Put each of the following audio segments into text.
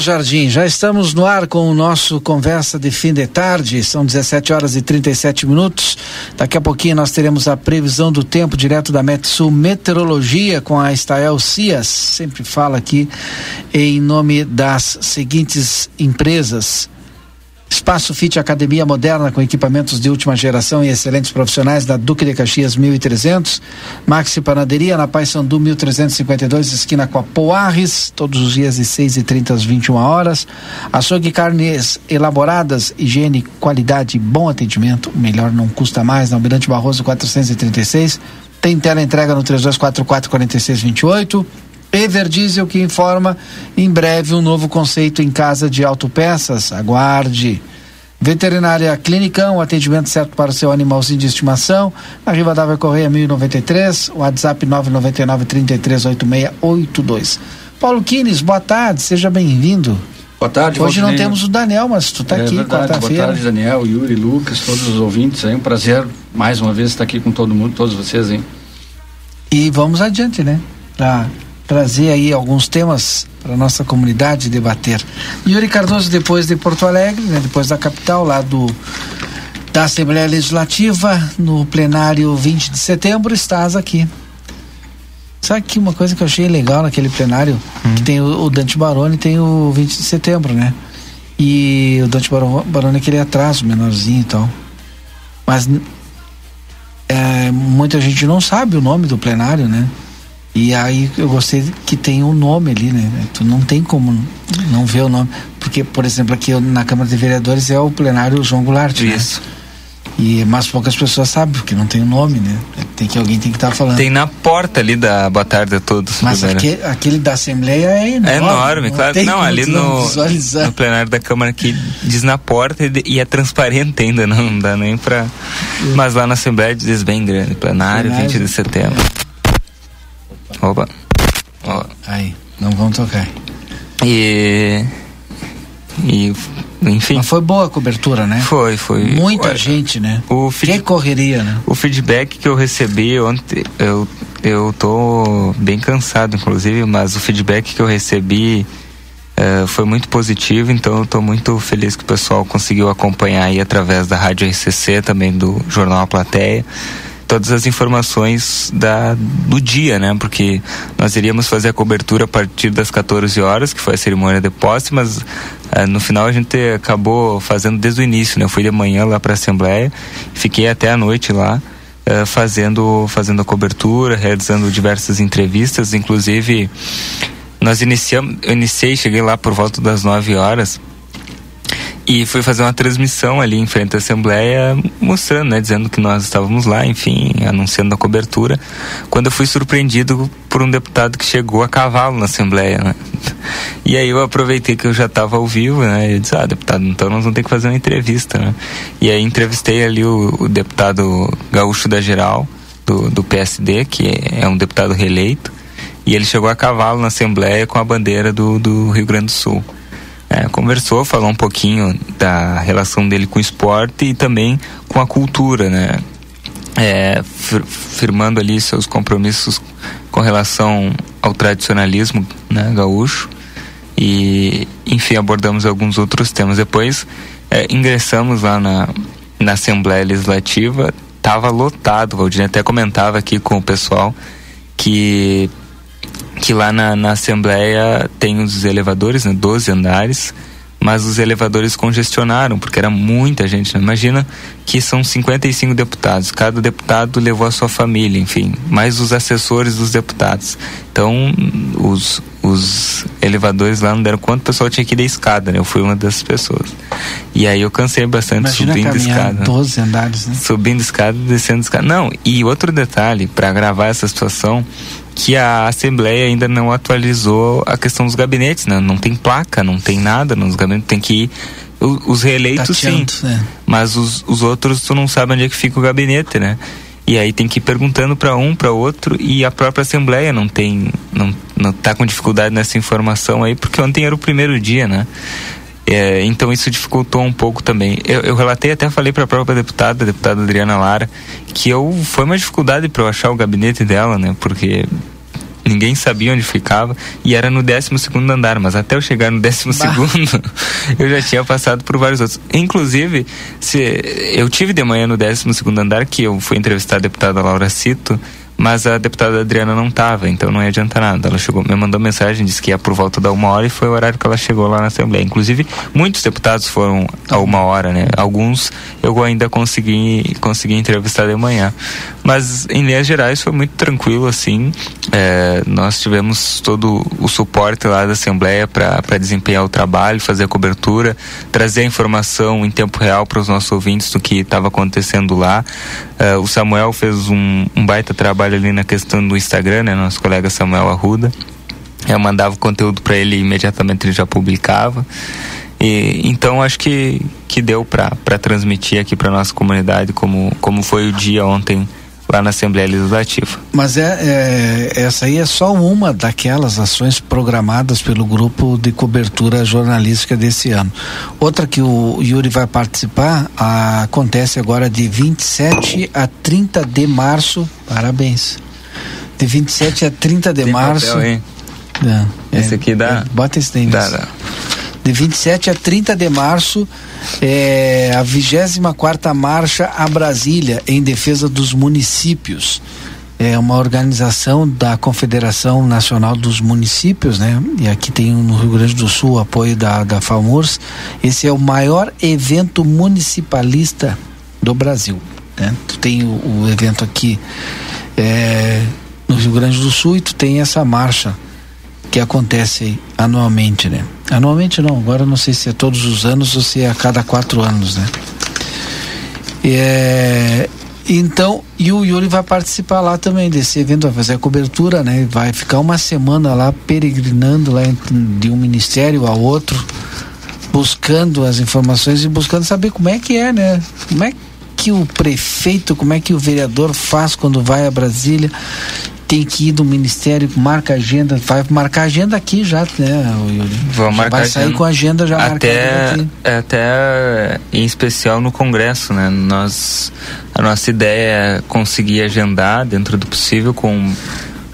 Jardim. Já estamos no ar com o nosso Conversa de Fim de Tarde. São 17 horas e 37 minutos. Daqui a pouquinho nós teremos a previsão do tempo direto da Metsul Meteorologia com a Estael Cias. Sempre fala aqui em nome das seguintes empresas Espaço Fit Academia Moderna com equipamentos de última geração e excelentes profissionais da Duque de Caxias 1300. Maxi Panaderia na Paysandu 1352, esquina com a Poarres, todos os dias de 6 e 30 às 21 horas. Açougue Carnes Elaboradas, higiene, qualidade, bom atendimento. Melhor não custa mais, na Almirante Barroso 436. Tem tela entrega no 3244 4628. Everdiesel que informa em breve um novo conceito em casa de autopeças. Aguarde. Veterinária Clinicão, atendimento certo para o seu animalzinho de estimação. Na Rivadavia Correia 1093, WhatsApp 999 338682. Paulo Quines, boa tarde, seja bem-vindo. Boa tarde, Hoje não temos o Daniel, mas tu está é aqui quarta-feira. Boa tarde, Daniel, Yuri, Lucas, todos os ouvintes. É um prazer mais uma vez estar aqui com todo mundo, todos vocês, hein? E vamos adiante, né? Pra trazer aí alguns temas para nossa comunidade debater. Yuri Cardoso, depois de Porto Alegre, né, depois da capital, lá do da Assembleia Legislativa, no plenário 20 de setembro, estás aqui. Sabe que uma coisa que eu achei legal naquele plenário, hum. que tem o, o, Dante Baroni tem o 20 de setembro, né? E o Dante Baroni é aquele atraso, menorzinho e tal. Mas é, muita gente não sabe o nome do plenário, né? E aí eu gostei que tem um nome ali, né? Tu não tem como não ver o nome. Porque, por exemplo, aqui na Câmara de Vereadores é o plenário João Goulart. Né? Isso. Né? E mais poucas pessoas sabem, porque não tem o um nome, né? Tem que alguém tem que estar tá falando. Tem na porta ali da Boa Tarde a todos. Mas aquele, aquele, da Assembleia é enorme. É enorme, não claro. Não, ali no, no plenário da Câmara que diz na porta e, é transparente ainda, não dá nem pra. É. Mas lá na Assembleia diz bem grande, plenário, plenário 20 de setembro. Opa. Ó. Aí, não vão tocar. E. E. Enfim. Mas foi boa a cobertura, né? Foi, foi. Muita Ué, gente, né? O feed... Que correria, né? O feedback que eu recebi ontem, eu, eu tô bem cansado, inclusive, mas o feedback que eu recebi uh, foi muito positivo, então eu tô muito feliz que o pessoal conseguiu acompanhar aí através da Rádio RCC, também do Jornal A Plateia todas as informações da, do dia, né? Porque nós iríamos fazer a cobertura a partir das 14 horas, que foi a cerimônia de posse, mas uh, no final a gente acabou fazendo desde o início, né? Eu fui de manhã lá para a Assembleia, fiquei até a noite lá. Uh, fazendo fazendo a cobertura, realizando diversas entrevistas, inclusive nós iniciamos, eu iniciei, cheguei lá por volta das 9 horas e fui fazer uma transmissão ali em frente à Assembleia, mostrando, né, dizendo que nós estávamos lá, enfim, anunciando a cobertura, quando eu fui surpreendido por um deputado que chegou a cavalo na Assembleia, né? E aí eu aproveitei que eu já estava ao vivo, né? E disse, ah, deputado, então nós vamos ter que fazer uma entrevista, né? E aí entrevistei ali o, o deputado gaúcho da Geral, do, do PSD, que é um deputado reeleito, e ele chegou a cavalo na Assembleia com a bandeira do, do Rio Grande do Sul é, conversou, falou um pouquinho da relação dele com o esporte e também com a cultura, né? É, firmando ali seus compromissos com relação ao tradicionalismo né, gaúcho. E enfim abordamos alguns outros temas depois. É, ingressamos lá na, na Assembleia Legislativa. Estava lotado, Valdir até comentava aqui com o pessoal que que lá na, na Assembleia tem os elevadores, né, 12 andares, mas os elevadores congestionaram, porque era muita gente. Né? Imagina que são 55 deputados, cada deputado levou a sua família, enfim, mais os assessores dos deputados. Então, os, os elevadores lá não deram conta, o pessoal tinha que ir da escada, né? Eu fui uma dessas pessoas. E aí eu cansei bastante Imagina subindo escada. 12 andares, né? Subindo escada, descendo escada. Não, e outro detalhe, para gravar essa situação, que a Assembleia ainda não atualizou a questão dos gabinetes, né? Não tem placa, não tem nada nos gabinetes, tem que ir os reeleitos Tateando, sim, né? mas os, os outros tu não sabe onde é que fica o gabinete, né? E aí tem que ir perguntando para um, para outro e a própria Assembleia não tem, não, não tá com dificuldade nessa informação aí, porque ontem era o primeiro dia, né? É, então isso dificultou um pouco também. Eu, eu relatei, até falei para a própria deputada, a deputada Adriana Lara, que eu foi uma dificuldade para eu achar o gabinete dela, né? Porque ninguém sabia onde ficava e era no 12 segundo andar, mas até eu chegar no 12 segundo eu já tinha passado por vários outros. Inclusive, se eu tive de manhã no 12 segundo andar que eu fui entrevistar a deputada Laura Cito mas a deputada Adriana não estava, então não ia adiantar nada. Ela chegou, me mandou mensagem, disse que ia por volta da uma hora e foi o horário que ela chegou lá na Assembleia. Inclusive, muitos deputados foram a uma hora, né? Alguns eu ainda consegui, consegui entrevistar de manhã. Mas, em linhas gerais, foi muito tranquilo, assim. É, nós tivemos todo o suporte lá da Assembleia para desempenhar o trabalho, fazer a cobertura, trazer a informação em tempo real para os nossos ouvintes do que estava acontecendo lá. É, o Samuel fez um, um baita trabalho trabalho ali na questão do Instagram, né? Nosso colega Samuel Arruda. Eu mandava o conteúdo para ele imediatamente ele já publicava. E, então acho que, que deu para transmitir aqui para nossa comunidade como, como foi o dia ontem lá na Assembleia Legislativa. Mas é, é, essa aí é só uma daquelas ações programadas pelo grupo de cobertura jornalística desse ano. Outra que o Yuri vai participar a, acontece agora de 27 a 30 de março. Parabéns. De 27 a 30 de Tem março. Papel, hein? É, esse aqui dá. É, bota esse daí. Dá, dá de 27 a 30 de março, é, a 24 Marcha a Brasília em defesa dos municípios. É uma organização da Confederação Nacional dos Municípios, né? E aqui tem no Rio Grande do Sul o apoio da, da FAMURS. Esse é o maior evento municipalista do Brasil. Né? Tu tem o, o evento aqui é, no Rio Grande do Sul e tu tem essa marcha que acontece anualmente, né? Anualmente não, agora não sei se é todos os anos ou se é a cada quatro anos, né? É, então, e o Yuri vai participar lá também desse evento, vai fazer a cobertura, né? Vai ficar uma semana lá peregrinando lá de um ministério ao outro, buscando as informações e buscando saber como é que é, né? Como é que o prefeito, como é que o vereador faz quando vai a Brasília tem que ir do ministério, marca agenda, vai marcar agenda aqui já, né, Yuri? Vamos marcar vai sair agenda. com a agenda já até, até em especial no Congresso, né? Nós, a nossa ideia é conseguir agendar dentro do possível com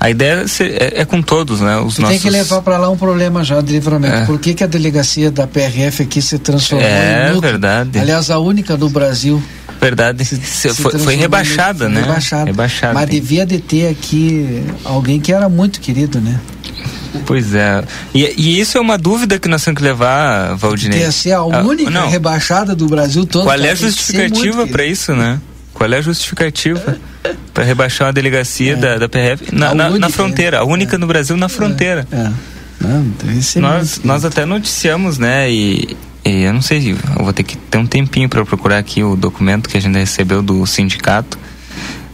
a ideia é, é, com todos, né? Os nossos... Tem que levar para lá um problema já de livramento. É. Por que, que a delegacia da PRF aqui se transformou é, em É verdade. Aliás, a única do Brasil verdade se, foi, foi, rebaixada, né? Rebaixada. rebaixada. Mas devia de ter aqui alguém que era muito querido, né? Pois é. E, e, isso é uma dúvida que nós temos que levar, Valdinei. Ia ser a ah, única ah, rebaixada do Brasil todo. Qual é a justificativa para isso, né? Qual é a justificativa para rebaixar uma delegacia é. da, da PRF na, na, única, na fronteira? A única é. no Brasil na fronteira. É. é. Não, nós, nós até noticiamos, né? E, e eu não sei, eu vou ter que ter um tempinho para procurar aqui o documento que a gente recebeu do sindicato.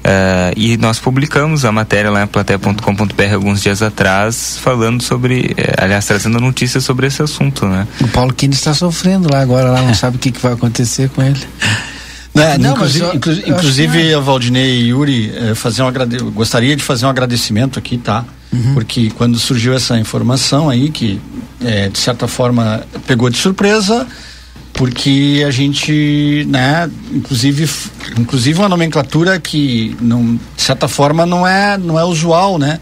Uh, e nós publicamos a matéria lá em plateia.com.br alguns dias atrás, falando sobre, eh, aliás, trazendo notícias sobre esse assunto, né? O Paulo Quini está sofrendo lá agora, lá não sabe o que, que vai acontecer com ele. Né, não, inclusive, eu, inclusive, eu inclusive a Valdinei e Yuri eh, fazer um agrade... gostaria de fazer um agradecimento aqui, tá? Uhum. Porque quando surgiu essa informação aí que é, de certa forma pegou de surpresa porque a gente, né, inclusive, inclusive uma nomenclatura que não, de certa forma não é, não é usual, né?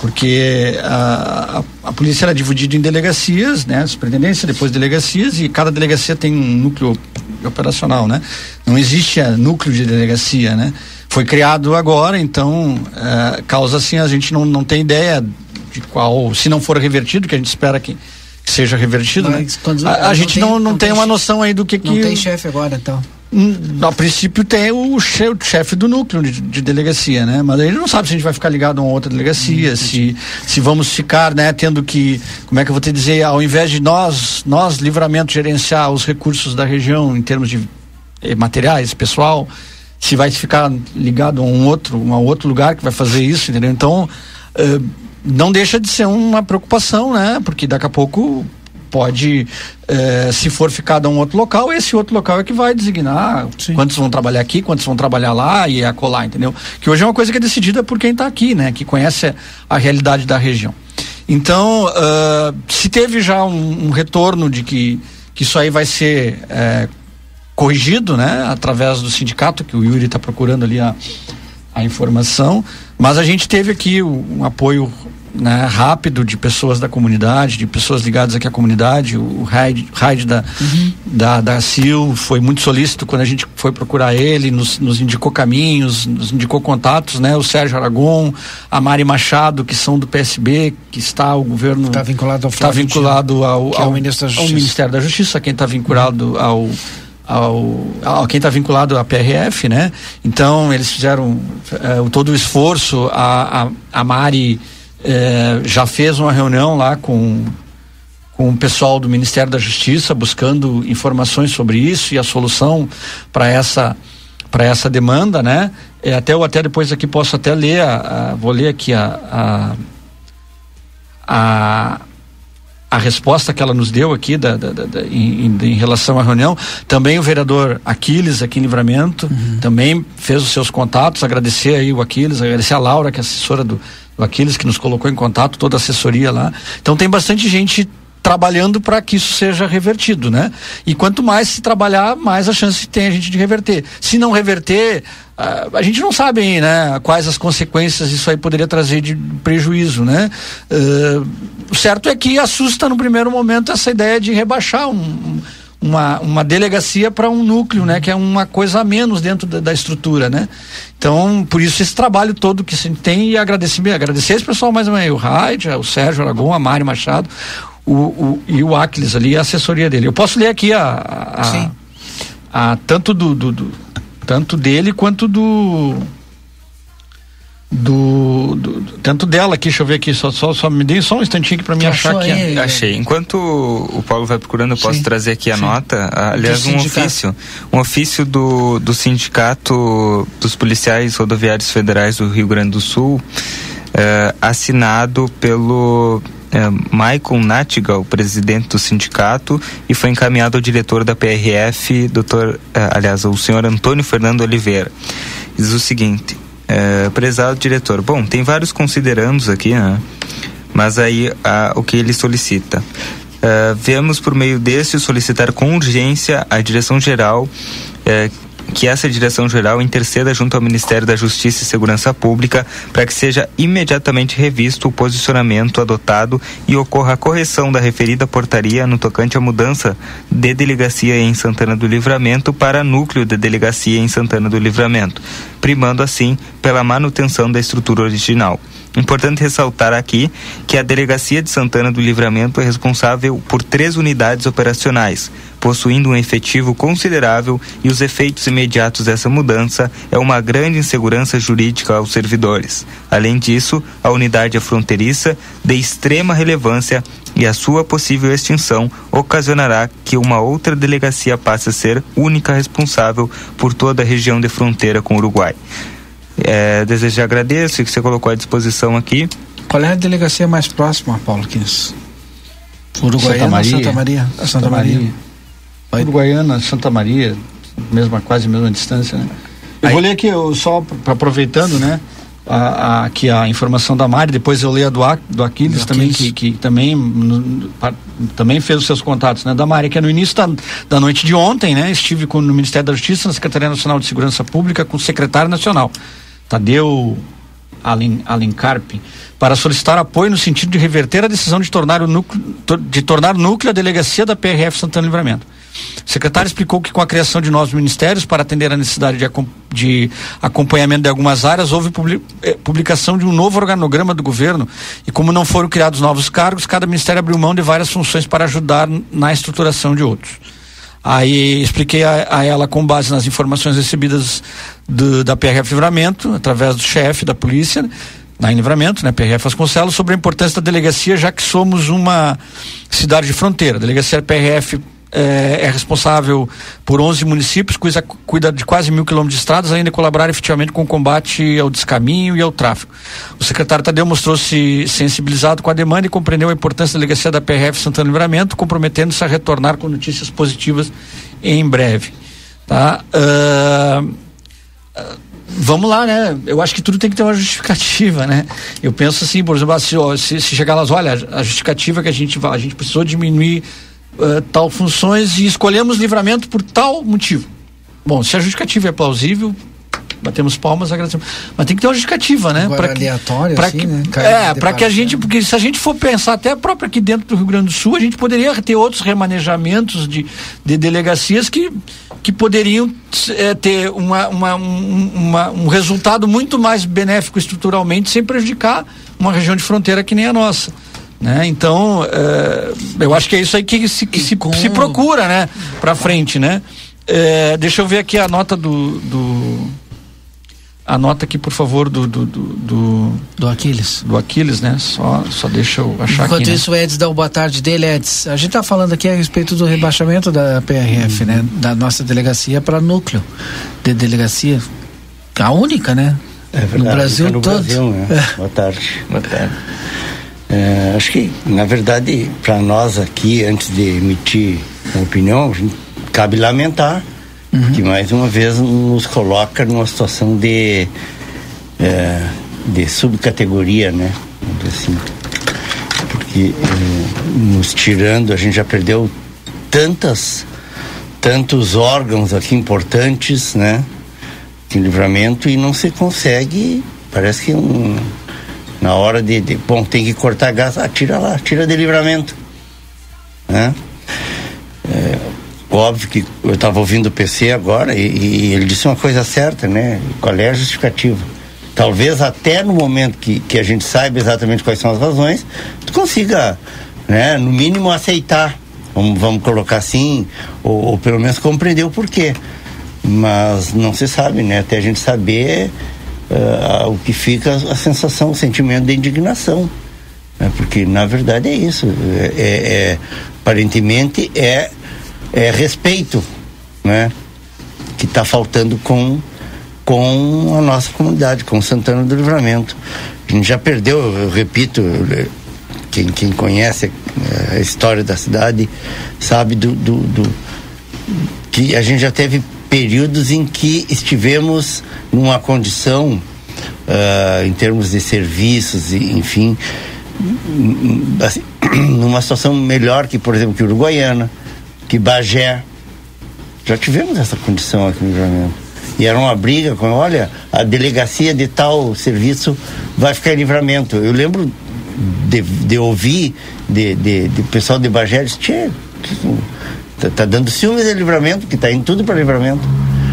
Porque a, a, a polícia era dividida em delegacias, né? Superintendência, depois delegacias e cada delegacia tem um núcleo operacional, né? Não existe núcleo de delegacia, né? Foi criado agora, então é, causa assim a gente não, não tem ideia de qual, se não for revertido, que a gente espera que seja revertido, Mas, né? A, a gente não, não, não tem, tem uma noção aí do que não que... Não tem chefe agora, então. Hum, a princípio tem o chefe, o chefe do núcleo de, de, delegacia, né? Mas ele não sabe se a gente vai ficar ligado a uma outra delegacia, hum, se, se vamos ficar, né, tendo que, como é que eu vou te dizer, ao invés de nós, nós, livramento, gerenciar os recursos da região em termos de eh, materiais, pessoal, se vai ficar ligado a um outro, um outro lugar que vai fazer isso, entendeu? Então, eh, não deixa de ser uma preocupação, né? Porque daqui a pouco pode, eh, se for ficado a um outro local, esse outro local é que vai designar Sim. quantos vão trabalhar aqui, quantos vão trabalhar lá e acolá, entendeu? Que hoje é uma coisa que é decidida por quem está aqui, né? Que conhece a realidade da região. Então, uh, se teve já um, um, retorno de que, que isso aí vai ser eh, corrigido, né? Através do sindicato, que o Yuri está procurando ali a, a informação, mas a gente teve aqui um apoio né, rápido de pessoas da comunidade, de pessoas ligadas aqui à comunidade. O Raid, Raid da, uhum. da, da CIL foi muito solícito quando a gente foi procurar ele, nos, nos indicou caminhos, nos indicou contatos, né? O Sérgio Aragon, a Mari Machado, que são do PSB, que está ao governo. Está vinculado ao Está vinculado ao, ao, ao, Ministério ao Ministério da Justiça, quem está vinculado uhum. ao ao, ao quem está vinculado à PRF, né? Então eles fizeram uh, todo o esforço. A, a, a Mari uh, já fez uma reunião lá com com o pessoal do Ministério da Justiça buscando informações sobre isso e a solução para essa para essa demanda, né? É, até eu até depois aqui posso até ler, a, a vou ler aqui a, a, a resposta que ela nos deu aqui da, da, da, em, em, relação à reunião. Também o vereador Aquiles, aqui em Livramento, uhum. também fez os seus contatos. Agradecer aí o Aquiles, agradecer a Laura, que é assessora do, do Aquiles, que nos colocou em contato, toda a assessoria lá. Então tem bastante gente trabalhando para que isso seja revertido, né? E quanto mais se trabalhar, mais a chance tem a gente de reverter. Se não reverter, uh, a gente não sabe, aí, né? Quais as consequências isso aí poderia trazer de prejuízo, né? Uh, o certo é que assusta no primeiro momento essa ideia de rebaixar um, uma, uma delegacia para um núcleo, né? Que é uma coisa a menos dentro da, da, estrutura, né? Então, por isso esse trabalho todo que a gente tem e agradecer, agradecer esse pessoal mais ou menos, o Raid, o Sérgio Aragon, a Mari Machado, o, o, e o Aquiles ali, a assessoria dele. Eu posso ler aqui a, a, a, a tanto do, do, do, tanto dele quanto do do, do, tanto dela aqui, deixa eu ver aqui, só, só, só me dê só um instantinho aqui para me achar aqui. Aí, Achei. Enquanto o Paulo vai procurando, eu posso Sim. trazer aqui a Sim. nota. Aliás, um ofício. Um ofício do, do Sindicato dos Policiais Rodoviários Federais do Rio Grande do Sul, eh, assinado pelo é, Michael Natigal, presidente do sindicato, e foi encaminhado ao diretor da PRF, doutor, é, aliás, o senhor Antônio Fernando Oliveira. Diz o seguinte, é, prezado diretor, bom, tem vários considerandos aqui, né? Mas aí a, o que ele solicita. Uh, vemos por meio deste solicitar com urgência a direção-geral uh, que essa direção-geral interceda junto ao Ministério da Justiça e Segurança Pública para que seja imediatamente revisto o posicionamento adotado e ocorra a correção da referida portaria no tocante à mudança de delegacia em Santana do Livramento para núcleo de delegacia em Santana do Livramento, primando assim pela manutenção da estrutura original. Importante ressaltar aqui que a Delegacia de Santana do Livramento é responsável por três unidades operacionais, possuindo um efetivo considerável e os efeitos imediatos dessa mudança é uma grande insegurança jurídica aos servidores. Além disso, a unidade é fronteiriça de extrema relevância e a sua possível extinção ocasionará que uma outra delegacia passe a ser única responsável por toda a região de fronteira com o Uruguai. É, desejo agradeço que você colocou à disposição aqui. Qual é a delegacia mais próxima, Paulo Quins? Uruguaiana Santa Maria. Santa Maria. Santa, Santa Maria. Uruguaiana, Santa Maria, mesma, quase a mesma distância, né? Eu Aí. vou ler aqui, só aproveitando, né? A, a, aqui a informação da Mari, depois eu leio a do, do Aquiles também, que, que também, no, também fez os seus contatos, né? Da Mari, que é no início da, da noite de ontem, né? Estive com, no Ministério da Justiça, na Secretaria Nacional de Segurança Pública, com o secretário nacional, Tadeu Alen, Alencarp, para solicitar apoio no sentido de reverter a decisão de tornar o núcleo, de tornar núcleo a delegacia da PRF Santana Livramento. O secretário explicou que com a criação de novos ministérios para atender a necessidade de, de acompanhamento de algumas áreas, houve eh, publicação de um novo organograma do governo e como não foram criados novos cargos, cada ministério abriu mão de várias funções para ajudar na estruturação de outros. Aí expliquei a, a, ela com base nas informações recebidas do, da PRF Livramento, através do chefe da polícia, na Livramento, né, PRF Vasconcelos, sobre a importância da delegacia, já que somos uma cidade de fronteira. A delegacia PRF é, é, responsável por 11 municípios, cuida, cuida de quase mil quilômetros de estradas, de colaborar efetivamente com o combate ao descaminho e ao tráfego. O secretário Tadeu mostrou-se sensibilizado com a demanda e compreendeu a importância da delegacia da PRF Santana Livramento, comprometendo-se a retornar com notícias positivas em breve. Tá? Uh, uh, vamos lá, né? Eu acho que tudo tem que ter uma justificativa, né? Eu penso assim, por exemplo, se, se chegar lá, olha, a justificativa que a gente a gente precisou diminuir uh, tal funções e escolhemos livramento por tal motivo. Bom, se a justificativa é plausível, batemos palmas, agradecemos. Mas tem que ter uma justificativa, né? Que- aleatório, pra assim, que- né? Caiu É, para que a gente, porque se a gente for pensar até próprio aqui dentro do Rio Grande do Sul, a gente poderia ter outros remanejamentos de, de delegacias que, que poderiam eh, ter uma, uma, um, uma- um resultado muito mais benéfico estruturalmente, sem prejudicar uma região de fronteira que nem a nossa. Né? Então, eh, eu acho que é isso aí que se, que se, com- se procura, né? Para frente, né? Eh, deixa eu ver aqui a nota do, do a nota aqui, por favor, do, do, do, do, Do Aquiles. do Aquiles, né? Só, só deixa eu achar Enquanto aqui. né? isso, o Eds dá o boa tarde dele, Eds. A gente está falando aqui a respeito do rebaixamento da PRF, né? Da nossa delegacia para núcleo de delegacia. A única, né? É verdade, no Brasil no todo. Brasil, né? É. Boa tarde. Boa tarde. É, acho que, na verdade, para nós aqui, antes de emitir uma opinião, a gente- cabe lamentar que mais uma vez nos coloca numa situação de, é, de subcategoria, né? Assim. Porque é, nos tirando, a gente já perdeu tantas, tantos órgãos aqui importantes, né? Em livramento e não se consegue, parece que um, na hora de, de- bom, tem que cortar gás, ah, tira lá, tira de livramento. Né? É, óbvio que eu estava ouvindo o PC agora e, e ele disse uma coisa certa, né? Qual é a justificativa? Talvez até no momento que, que a gente saiba exatamente quais são as razões, tu consiga, né, no mínimo aceitar, vamos, vamos colocar assim, ou, ou pelo menos compreender o porquê. Mas não se sabe, né? Até a gente saber ah, o que fica a sensação, o sentimento de indignação. Né? Porque na verdade é isso. É, é- é- aparentemente é, é respeito, né? Que está faltando com, com a nossa comunidade, com Santana do Livramento. A gente já perdeu, eu repito, quem, quem conhece eh, a história da cidade sabe do, do, do- que a gente já teve períodos em que estivemos numa condição ah, em termos de serviços enfim assim, numa situação melhor que por exemplo que Uruguaiana que Bagé. Já tivemos essa condição aqui no livramento e era uma briga com olha a delegacia de tal serviço vai ficar em livramento. Eu lembro de, de ouvir de, de, de pessoal de Bagé disse, "Tchê, Tá, tá dando ciúmes de livramento, que tá indo tudo para livramento.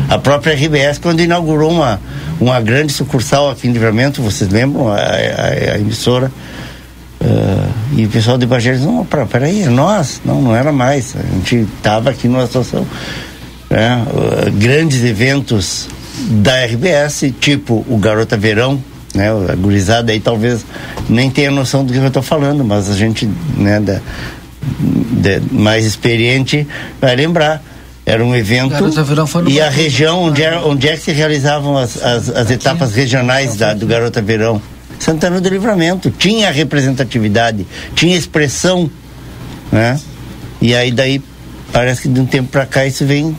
A própria RBS, quando inaugurou uma, uma grande sucursal aqui em livramento, vocês lembram? A, a- a emissora. ah, e o pessoal de Bagé disse, não, peraí, é nós. Não, não era mais. A gente estava aqui numa situação. né, ah, grandes eventos da RBS, tipo o Garota Verão, né? A gurizada aí talvez nem tenha noção do que eu estou falando, mas a gente, né, da, de- mais experiente vai lembrar. Era um evento e a região onde, era, onde é que se realizavam as, as, as etapas regionais da, do Garota Verão. Santana do Livramento. Tinha representatividade, tinha expressão, né? E aí daí parece que de um tempo para cá isso vem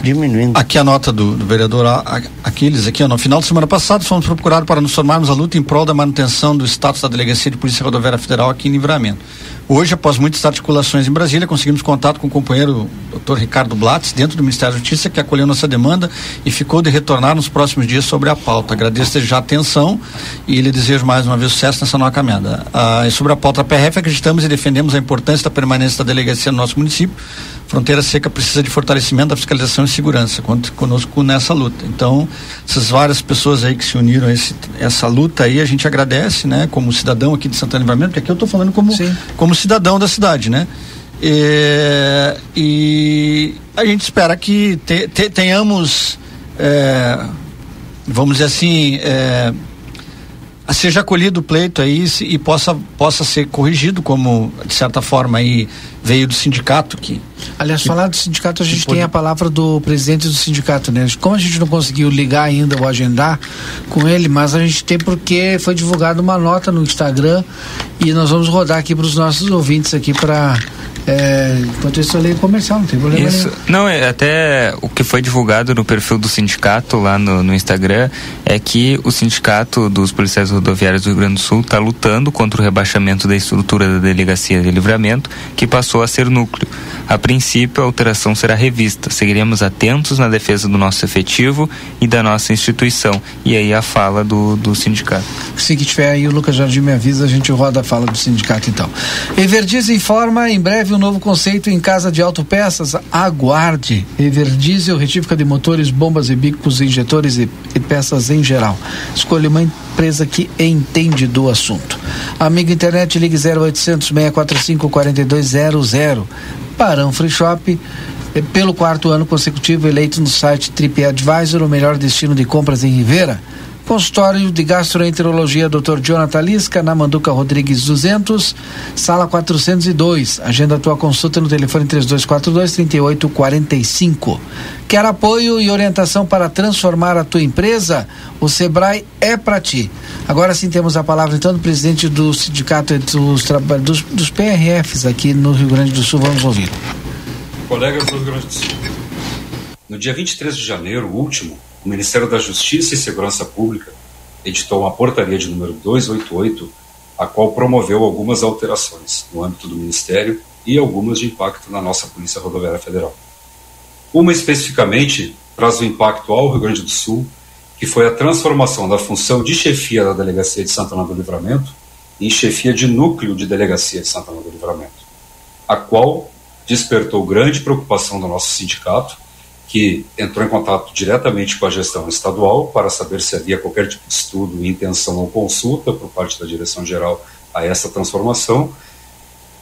diminuindo. Aqui a nota do, do vereador Aquiles, aqui ó, no final de semana passada fomos procurados para nos formarmos a luta em prol da manutenção do status da Delegacia de Polícia Rodoviária Federal aqui em Livramento. Hoje, após muitas articulações em Brasília, conseguimos contato com o companheiro Dr. Ricardo Blatz, dentro do Ministério da Justiça, que acolheu nossa demanda e ficou de retornar nos próximos dias sobre a pauta. Agradeço já a atenção e lhe desejo mais uma vez sucesso nessa nova caminhada. Ah, e sobre a pauta PRF, acreditamos e defendemos a importância da permanência da delegacia no nosso município. Fronteira Seca precisa de fortalecimento da fiscalização e segurança. Conte conosco nessa luta. Então, essas várias pessoas aí que se uniram a esse, essa luta aí, a gente agradece, né? Como cidadão aqui de Santana Livramento, porque aqui eu estou falando como, Sim. como cidadão da cidade, né? É, e a gente espera que te- te- tenhamos, é, vamos dizer assim, é, seja acolhido o pleito aí e possa, possa ser corrigido, como de certa forma aí veio do sindicato que Aliás, falar do sindicato, a gente que tem pode- a palavra do presidente do sindicato, né? Como a gente não conseguiu ligar ainda ou agendar com ele, mas a gente tem porque foi divulgada uma nota no Instagram e nós vamos rodar aqui para os nossos ouvintes aqui para É, enquanto isso, leio comercial, não tem problema Isso. nenhum. Não, é até o que foi divulgado no perfil do sindicato lá no, no Instagram é que o sindicato dos policiais rodoviários do Rio Grande do Sul está lutando contra o rebaixamento da estrutura da delegacia de livramento, que passou a ser núcleo. A princípio, a alteração será revista. Seguiremos atentos na defesa do nosso efetivo e da nossa instituição. E aí a fala do, do sindicato. Se que tiver aí, o Lucas Jardim me avisa, a gente roda a fala do sindicato então. Everdies informa em breve um novo conceito em casa de autopeças. Aguarde. Everdiesel, retífica de motores, bombas e bicos, injetores e, e peças em geral. Escolha uma empresa que entende do assunto. Amigo internet, ligue 0800 645 4200. Barão Free Shop eh, pelo quarto ano consecutivo eleito no site TripAdvisor o melhor destino de compras em Rivera. Consultório de Gastroenterologia Dr. Jonathan Lisca, na Manduca Rodrigues 200, sala 402. Agenda tua consulta no telefone 3242-3845. Quer apoio e orientação para transformar a tua empresa? O Sebrae é para ti. Agora sim temos a palavra então do presidente do Sindicato dos, dos, dos PRFs aqui no Rio Grande do Sul. Vamos ouvir. Colegas do Rio Grande do Sul. No dia 23 de janeiro, último, o Ministério da Justiça e Segurança Pública editou uma portaria de número 288, a qual promoveu algumas alterações no âmbito do Ministério e algumas de impacto na nossa Polícia Rodoviária Federal. Uma especificamente traz o impacto ao Rio Grande do Sul, que foi a transformação da função de chefia da Delegacia de Santana do Livramento em chefia de núcleo de Delegacia de Santana do Livramento, a qual despertou grande preocupação do nosso sindicato, que entrou em contato diretamente com a gestão estadual para saber se havia qualquer tipo de estudo, intenção ou consulta por parte da direção geral a essa transformação.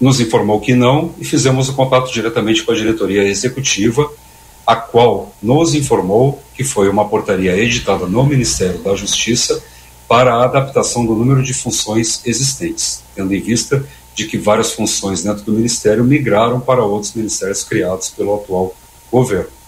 Nos informou que não e fizemos o contato diretamente com a diretoria executiva, a qual nos informou que foi uma portaria editada no Ministério da Justiça para a adaptação do número de funções existentes, tendo em vista de que várias funções dentro do Ministério migraram para outros ministérios criados pelo atual governo.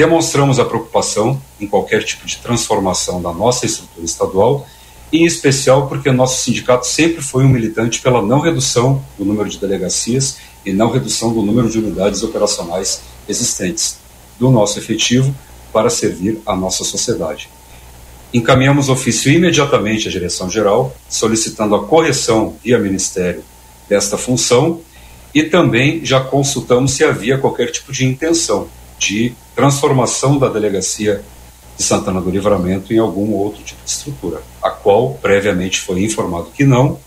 Demonstramos a preocupação em qualquer tipo de transformação da nossa estrutura estadual, em especial porque o nosso sindicato sempre foi um militante pela não redução do número de delegacias e não redução do número de unidades operacionais existentes do nosso efetivo para servir a nossa sociedade. Encaminhamos ofício imediatamente à direção geral, solicitando a correção via Ministério desta função e também já consultamos se havia qualquer tipo de intenção de transformação da delegacia de Santana do Livramento em algum outro tipo de estrutura, a qual previamente foi informado que não,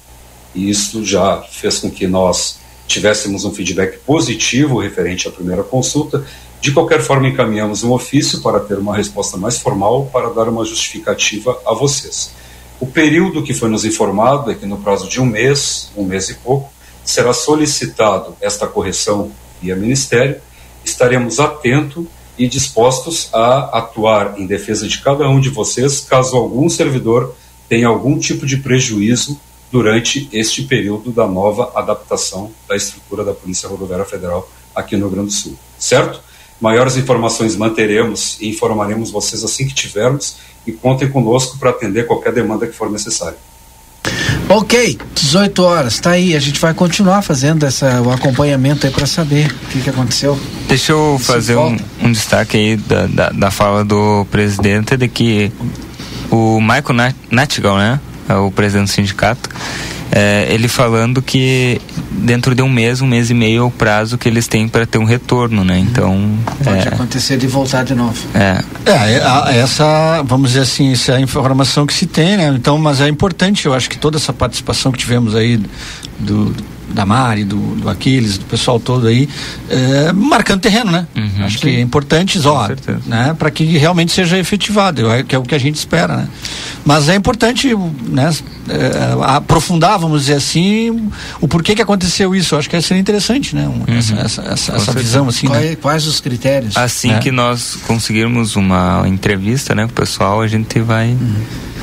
e isso já fez com que nós tivéssemos um feedback positivo referente à primeira consulta. De qualquer forma, encaminhamos um ofício para ter uma resposta mais formal para dar uma justificativa a vocês. O período que foi nos informado é que no prazo de um mês, um mês e pouco, será solicitado esta correção via Ministério. Estaremos atentos e dispostos a atuar em defesa de cada um de vocês, caso algum servidor tenha algum tipo de prejuízo durante este período da nova adaptação da estrutura da Polícia Rodoviária Federal aqui no Rio Grande do Sul. Certo? Maiores informações manteremos e informaremos vocês assim que tivermos e contem conosco para atender qualquer demanda que for necessária. Ok, 18 horas, tá aí. A gente vai continuar fazendo essa, o acompanhamento aí para saber o que, que aconteceu. Deixa eu fazer um, um destaque aí da, da, da fala do presidente de que o Michael Nat- Nattigal, né? é O presidente do sindicato, é, ele falando que dentro de um mês, um mês e meio é o prazo que eles têm para ter um retorno, né? Então, Pode é, acontecer de voltar de novo. é, É, é, a- essa, vamos dizer assim, essa é a informação que se tem, né? Então, mas é importante, eu acho que toda essa participação que tivemos aí do, da Mari, do, do Aquiles, do pessoal todo aí, é, marcando terreno, né? Uhum. acho que é importante, ó, né? Para que realmente seja efetivado, acho que é o que a gente espera, né? Mas é importante, né? é, aprofundar, vamos dizer assim, o porquê que aconteceu isso. Eu acho que seria interessante, né? Um, essa, essa, essa, essa visão assim, né? Quais, quais os critérios? assim É. que nós conseguirmos uma entrevista, né, com o pessoal, a gente vai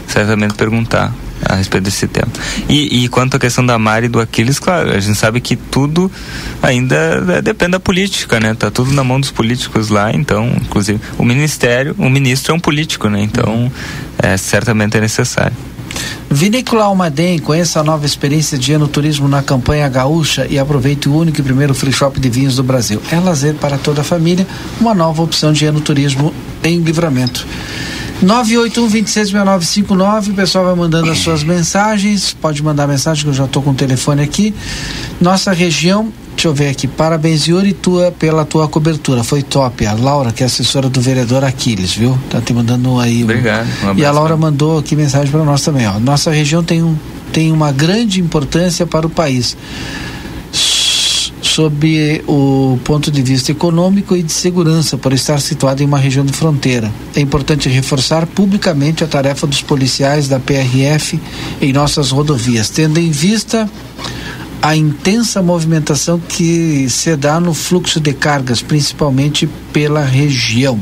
certamente perguntar a respeito desse tema. E, e quanto à questão da Mari e do Aquiles, claro, a gente sabe que tudo ainda é, depende da política, né? Tá tudo na mão dos políticos lá, então, inclusive, o ministério, o ministro é um político, né? Então, é, certamente é necessário. Vinícola Almaden, conheça a nova experiência de enoturismo na campanha gaúcha e aproveite o único e primeiro free shop de vinhos do Brasil. É lazer para toda a família, uma nova opção de enoturismo em livramento. 981-266959, o pessoal vai mandando as suas mensagens, pode mandar mensagem que eu já estou com o telefone aqui. Nossa região Deixa eu ver aqui. Parabéns, Yuri, tua, pela tua cobertura. Foi top. A Laura, que é assessora do vereador Aquiles, viu? Tá te mandando aí. Obrigado. Um e a Laura mandou aqui mensagem para nós também. Ó. Nossa região tem, um, tem uma grande importância para o país. Sob o ponto de vista econômico e de segurança, por estar situada em uma região de fronteira. É importante reforçar publicamente a tarefa dos policiais da PRF em nossas rodovias, tendo em vista a intensa movimentação que se dá no fluxo de cargas, principalmente pela região.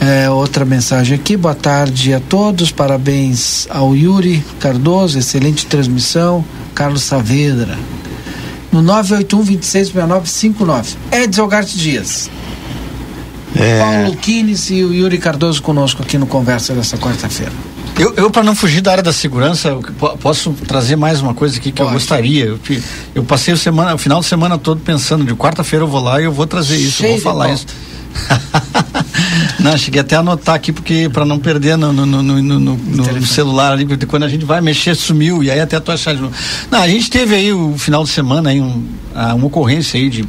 É, outra mensagem aqui, boa tarde a todos, parabéns ao Yuri Cardoso, excelente transmissão, Carlos Saavedra. No 981-266959. Edson Garte Dias. É... Paulo Quines e o Yuri Cardoso conosco aqui no Conversa dessa quarta-feira. Eu, eu para não fugir da área da segurança, posso trazer mais uma coisa aqui que Pode. eu gostaria. Eu, eu passei o, semana, o final de semana todo pensando, de quarta-feira eu vou lá e eu vou trazer isso, eu vou falar isso. não, cheguei até a anotar aqui porque para não perder no, no, no, no, celular ali, porque quando a gente vai mexer sumiu e aí até tu achar de novo. Não, a gente teve aí o final de semana aí um, uma ocorrência aí de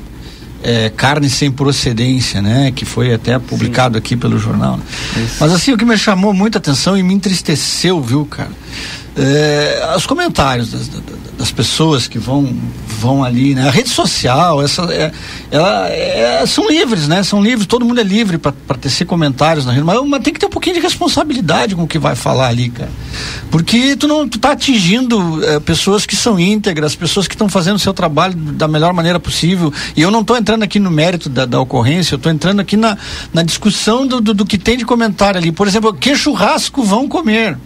é, carne sem procedência, né? Que foi até publicado Sim. aqui pelo jornal. Isso. Mas assim, o que me chamou muita atenção e me entristeceu, viu, cara? É, os comentários das, das, pessoas que vão vão ali, né? A rede social, essa, é, ela, é, são livres, né? São livres, todo mundo é livre para tecer comentários na rede, mas, mas, tem que ter um pouquinho de responsabilidade com o que vai falar ali, cara. Porque tu não tu tá atingindo é, pessoas que são íntegras, pessoas que estão fazendo o seu trabalho da melhor maneira possível. E eu não estou entrando aqui no mérito da, da ocorrência, eu estou entrando aqui na, na discussão do, do, do que tem de comentário ali. Por exemplo, que churrasco vão comer?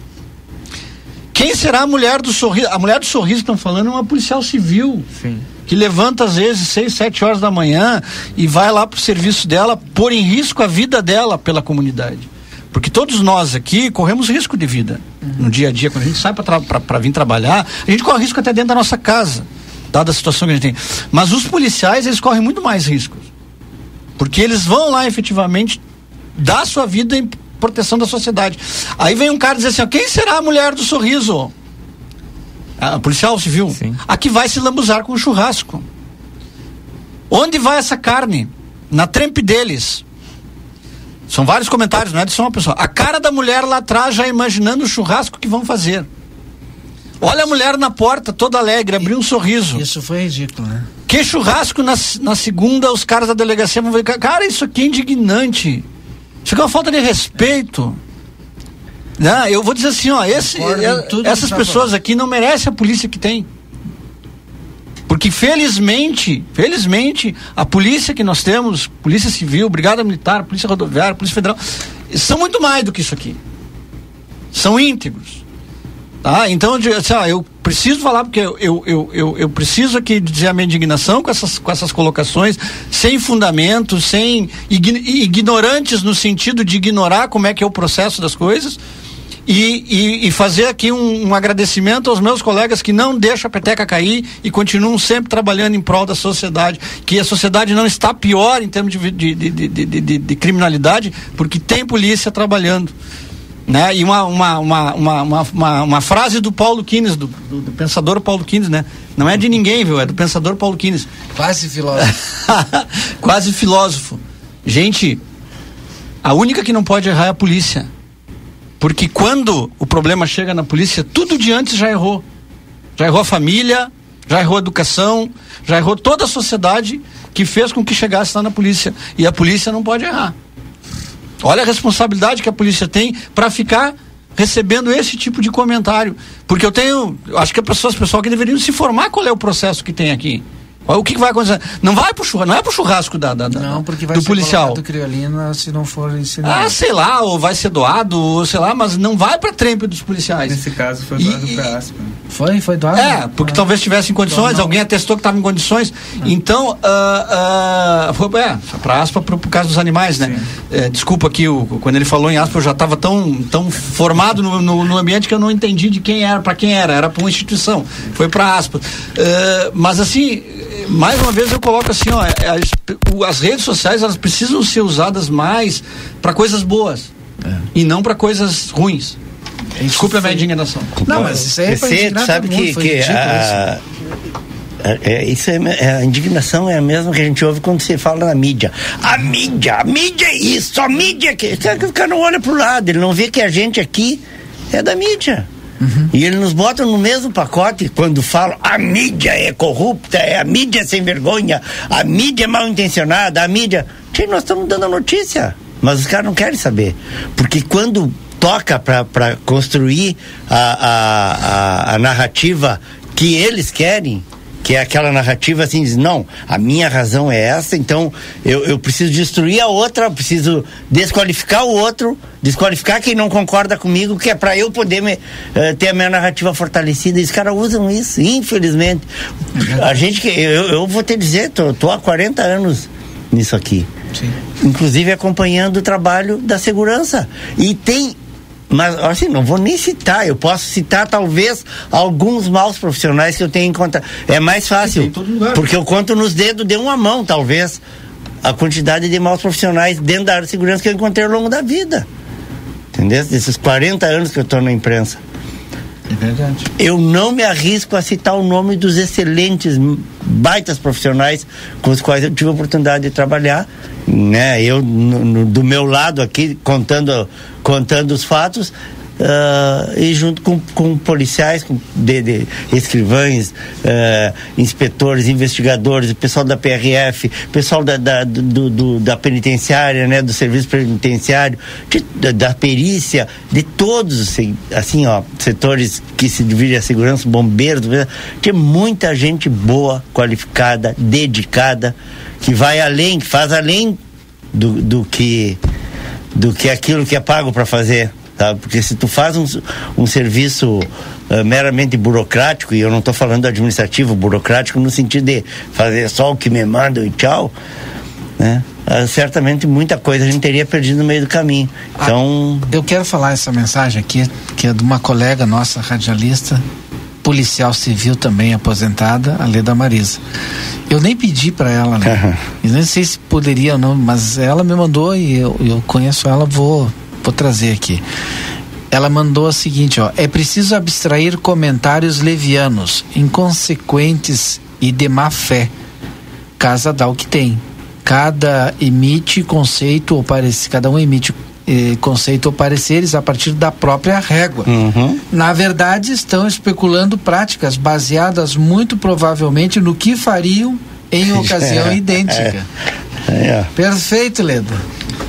Quem será a mulher do sorriso? A mulher do sorriso que estão falando é uma policial civil. Sim. Que levanta às vezes seis, sete horas da manhã e vai lá pro serviço dela, pôr em risco a vida dela pela comunidade. Porque todos nós aqui corremos risco de vida uhum. no dia a dia. Quando a gente sai para vir trabalhar, a gente corre risco até dentro da nossa casa, dada a situação que a gente tem. Mas os policiais, eles correm muito mais riscos. Porque eles vão lá efetivamente dar sua vida em proteção da sociedade. Aí vem um cara dizer assim: ó, quem será a mulher do sorriso? A policial civil? Sim. A que vai se lambuzar com o churrasco. Onde vai essa carne? Na trempe deles. São vários comentários, não é de só uma pessoa. A cara da mulher lá atrás já imaginando o churrasco que vão fazer. Olha a mulher na porta, toda alegre, abriu um sorriso. Isso foi ridículo, né? Que churrasco na, na segunda, os caras da delegacia vão ver. Cara, isso aqui é indignante. Isso aqui é uma falta de respeito. Não, eu vou dizer assim, ó, esse, é, essas tá pessoas aqui não merecem a polícia que tem. Porque felizmente, felizmente, a polícia que nós temos, Polícia Civil, Brigada Militar, Polícia Rodoviária, Polícia Federal, são muito mais do que isso aqui. São íntegros. Tá? Então, assim, ó, eu preciso falar, porque eu, eu, eu, eu, eu preciso aqui dizer a minha indignação com essas, com essas colocações, sem fundamento, sem ignorantes no sentido de ignorar como é que é o processo das coisas. E, e, e, fazer aqui um, um, agradecimento aos meus colegas que não deixam a peteca cair e continuam sempre trabalhando em prol da sociedade. Que a sociedade não está pior em termos de, de, de, de criminalidade, porque tem polícia trabalhando. Né? E uma, uma, uma, uma, uma, frase do Paulo Kines, do, do, do, pensador Paulo Kines, né? Não é de ninguém, viu? É do pensador Paulo Kines. Quase filósofo. Quase filósofo. Gente, a única que não pode errar é a polícia. Porque quando o problema chega na polícia, tudo de antes já errou. Já errou a família, já errou a educação, já errou toda a sociedade que fez com que chegasse lá na polícia. E a polícia não pode errar. Olha a responsabilidade que a polícia tem para ficar recebendo esse tipo de comentário. Porque eu tenho, acho que as pessoas, pessoal que deveriam se informar qual é o processo que tem aqui. O que, que, vai acontecer? Não vai pro churrasco, não é pro churrasco da, da, da não, porque vai do ser policial. criolina se não for ensinado. Ah, sei lá, ou vai ser doado, ou sei lá, mas não vai pra trempe dos policiais. Nesse caso foi doado e, pra Aspa. Foi, foi doado. É, porque ah. talvez tivesse em condições, alguém atestou que estava em condições. Então, uh, uh, foi é, para aspa pro, pro caso dos animais, né? É, desculpa aqui, o, quando ele falou em aspa, eu já estava tão, tão formado no, no, no, ambiente que eu não entendi de quem era, para quem era, era para uma instituição. Foi para aspa. Uh, mas assim, mais uma vez eu coloco assim, ó, é, as, as redes sociais elas precisam ser usadas mais para coisas boas é. e não para coisas ruins. Desculpe a minha indignação. Não, mas isso aí é Você sabe que, que a, é, isso é, é, a indignação é a mesma que a gente ouve quando você fala na mídia. A mídia, a mídia é isso, a mídia é que. O cara não olha pro lado, ele não vê que a gente aqui é da mídia. Uhum. E eles nos botam no mesmo pacote quando falam a mídia é corrupta, é a mídia sem vergonha, a mídia é mal intencionada, a mídia. Gente, nós estamos dando a notícia, mas os caras não querem saber. Porque quando toca para construir a, a, a, a narrativa que eles querem, que é aquela narrativa assim, diz, não, a minha razão é essa, então eu, eu preciso destruir a outra, preciso desqualificar o outro, desqualificar quem não concorda comigo, que é para eu poder me, uh, ter a minha narrativa fortalecida. E os caras usam isso, infelizmente. A gente que. Eu, eu vou te dizer, tô, tô há 40 anos nisso aqui. Sim. Inclusive acompanhando o trabalho da segurança. E tem mas assim, não vou nem citar, eu posso citar talvez alguns maus profissionais que eu tenho em conta. É mais fácil, porque eu conto nos dedos de uma mão, talvez, a quantidade de maus profissionais dentro da área de segurança que eu encontrei ao longo da vida. Entendeu? Desses 40 anos que eu estou na imprensa. É verdade. Eu não me arrisco a citar o nome dos excelentes, baitas profissionais com os quais eu tive a oportunidade de trabalhar, né? Eu no, no, do meu lado aqui contando contando os fatos Uh, e junto com, com policiais, com de, de escrivães, uh, inspetores, investigadores, pessoal da PRF, pessoal da, da, do, do, da penitenciária, né, do serviço penitenciário, de, da, da, perícia, de todos, assim, assim, ó, setores que se dividem a segurança, bombeiros, tinha muita gente boa, qualificada, dedicada, que vai além, que faz além do, do que do que aquilo que é pago para fazer. Tá? Porque se tu faz um, um serviço uh, meramente burocrático, e eu não estou falando administrativo, burocrático no sentido de fazer só o que me mandam e tchau, né? Uh, certamente muita coisa a gente teria perdido no meio do caminho. Ah, então. Ah, eu quero falar essa mensagem aqui, que é de uma colega nossa, radialista, policial civil também aposentada, a Leda Marisa. Eu nem pedi para ela, né? Uhum. Nem sei se poderia ou não, mas ela me mandou e eu, eu conheço ela, vou, vou trazer aqui. Ela mandou o seguinte, ó, é preciso abstrair comentários levianos, inconsequentes e de má fé. Casa dá o que tem. Cada emite conceito ou parece, cada um emite eh, conceito ou pareceres a partir da própria régua. Uhum. Na verdade, estão especulando práticas baseadas muito provavelmente no que fariam em ocasião é, idêntica. É, é. Perfeito, Leda.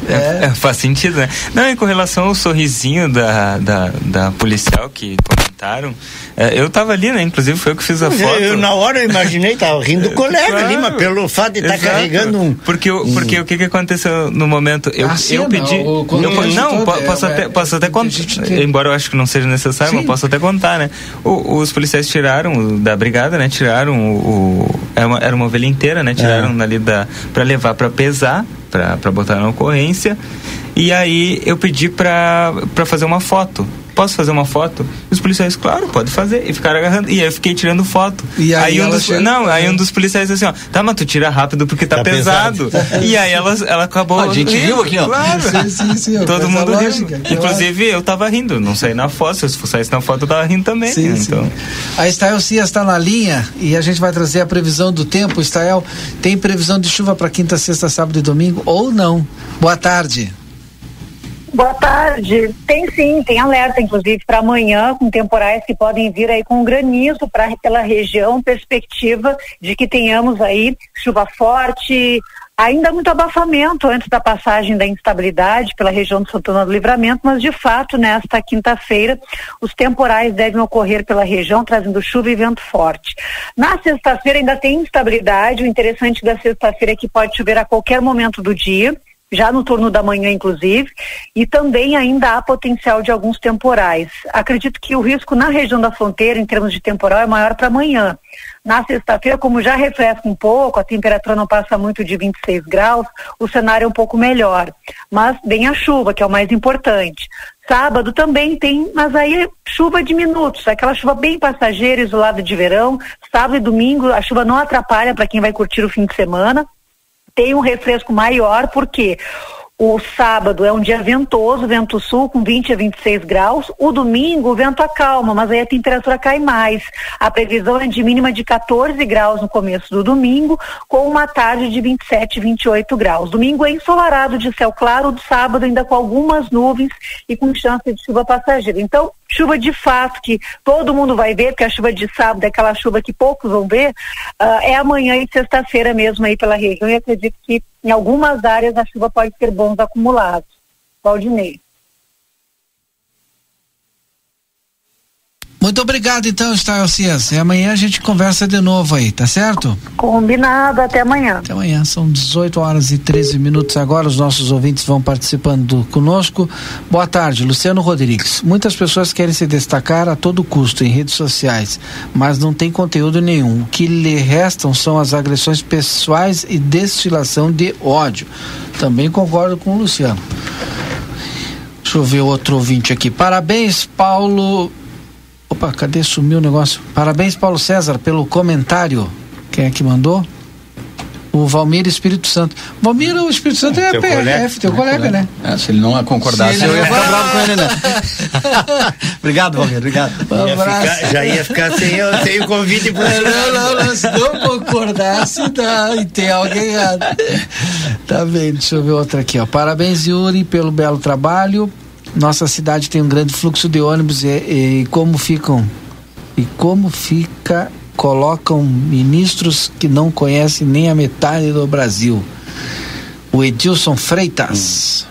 É. é. faz sentido, né? Não, e com relação ao sorrisinho da, da, da policial que comentaram, é, eu tava ali, né? Inclusive foi eu que fiz a foto. Eu, na hora eu imaginei, tava rindo do colega claro, ali, mas pelo fato de estar tá carregando um. Porque, eu, porque o que, que aconteceu no momento? Eu, ah, eu pedi. O, eu, não, posso, é, até, posso até contar. Embora eu acho que não seja necessário, sim. mas posso até contar, né? O, os policiais tiraram da brigada, né? Tiraram o. o era, uma, era uma ovelha inteira, né? Tiraram é. ali da. pra levar pra pesar para botar na ocorrência. E aí eu pedi para fazer uma foto posso fazer uma foto? Os policiais, claro, pode fazer. E ficaram agarrando. E aí eu fiquei tirando foto. E aí, aí um dos, não, aí um dos policiais assim, ó, tá, mas tu tira rápido porque tá, tá pesado. pesado. e aí ela, ela acabou. a gente riu aqui, ó. Claro. Sim, sim, sim, Todo mundo lógica, riu. Inclusive eu tava rindo, não saí na foto. Se eu saísse na foto, eu tava rindo também. Sim, né? então. A Estael Cias está na linha e a gente vai trazer a previsão do tempo. Estael, tem previsão de chuva para quinta, sexta, sábado e domingo ou não? Boa tarde. Boa tarde. Tem sim, tem alerta, inclusive, para amanhã, com temporais que podem vir aí com granizo para pela região, perspectiva de que tenhamos aí chuva forte, ainda muito abafamento antes da passagem da instabilidade pela região do Santana do Livramento, mas de fato, nesta quinta-feira, os temporais devem ocorrer pela região, trazendo chuva e vento forte. Na sexta-feira ainda tem instabilidade, o interessante da sexta-feira é que pode chover a qualquer momento do dia já no turno da manhã, inclusive, e também ainda há potencial de alguns temporais. Acredito que o risco na região da fronteira, em termos de temporal, é maior para amanhã. Na sexta-feira, como já refresca um pouco, a temperatura não passa muito de 26 graus, o cenário é um pouco melhor. Mas vem a chuva, que é o mais importante. Sábado também tem, mas aí é chuva de minutos, aquela chuva bem passageira, isolada de verão. Sábado e domingo a chuva não atrapalha para quem vai curtir o fim de semana tem um refresco maior, porque o sábado é um dia ventoso, vento sul com 20 a 26 graus. O domingo o vento acalma, mas aí a temperatura cai mais. A previsão é de mínima de 14 graus no começo do domingo, com uma tarde de 27, 28 graus. Domingo é ensolarado de céu claro, do sábado ainda com algumas nuvens e com chance de chuva passageira. Então, chuva de fato que todo mundo vai ver, porque a chuva de sábado é aquela chuva que poucos vão ver, uh, é amanhã e sexta-feira mesmo aí pela região e acredito que em algumas áreas a chuva pode ter bons acumulados. Valdinei. Muito obrigado, então, Estael Cias. E amanhã a gente conversa de novo aí, tá certo? Combinado, até amanhã. Até amanhã, são 18 horas e 13 minutos agora. Os nossos ouvintes vão participando conosco. Boa tarde, Luciano Rodrigues. Muitas pessoas querem se destacar a todo custo em redes sociais, mas não tem conteúdo nenhum. O que lhe restam são as agressões pessoais e destilação de ódio. Também concordo com o Luciano. Deixa eu ver outro ouvinte aqui. Parabéns, Paulo Opa, cadê? Sumiu o negócio. Parabéns, Paulo César, pelo comentário. Quem é que mandou? O Valmir Espírito Santo. Valmir, o Espírito Santo é teu PRF, colega, teu colega, né? É, se ele não concordasse, eu ia ficar bravo com ele, né? obrigado, Valmir, obrigado. Um ia ficar, já ia ficar sem, eu, sem o convite pro Não, não, não, se não concordasse, tá, e tem alguém errado. Tá bem, deixa eu ver outra aqui, ó. Parabéns, Yuri, pelo belo trabalho nossa cidade tem um grande fluxo de ônibus e, e como ficam e como fica colocam ministros que não conhecem nem a metade do Brasil. O Edilson Freitas.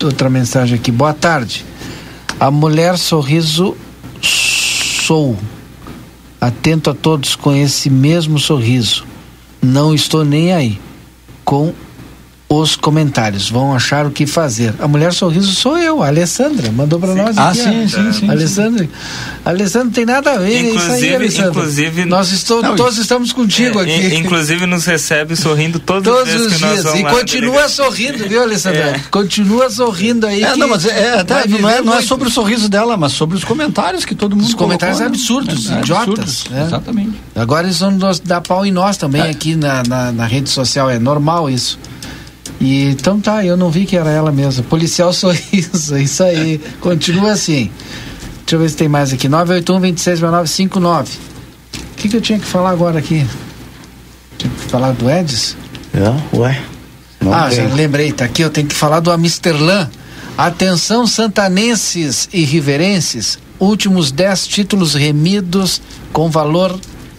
Hum. Outra mensagem aqui. Boa tarde. A mulher sorriso sou. Atento a todos com esse mesmo sorriso. Não estou nem aí. Com os comentários. Vão achar o que fazer. A mulher sorriso sou eu, a Alessandra. Mandou para nós ah, aqui. Ah, sim, sim, sim. Alessandra. Alessandra tem nada a ver. Inclusive, é isso aí, Alessandra. inclusive nós estou, não, todos estamos contigo é, aqui. Inclusive nos recebe sorrindo todos, todos os dias. e continua sorrindo, viu, Alessandra? É. Continua sorrindo aí. É, não, mas é, até, não, é, não é sobre o sorriso dela, mas sobre os comentários que todo mundo Os comentários colocou, absurdos, é, idiotas. Absurdos, né? Exatamente. Agora eles vão dar pau em nós também é. aqui na, na, na rede social. É normal isso. E então tá, eu não vi que era ela mesmo. Policial sorriso, isso aí. Continua assim. Deixa eu ver se tem mais aqui. 981 266959. O que, que eu tinha que falar agora aqui? Tinha que falar do Edis? É, ué. Não ah, já lembrei, tá aqui, eu tenho que falar do Amsterlan. Atenção, santanenses e riverenses, últimos 10 títulos remidos com valor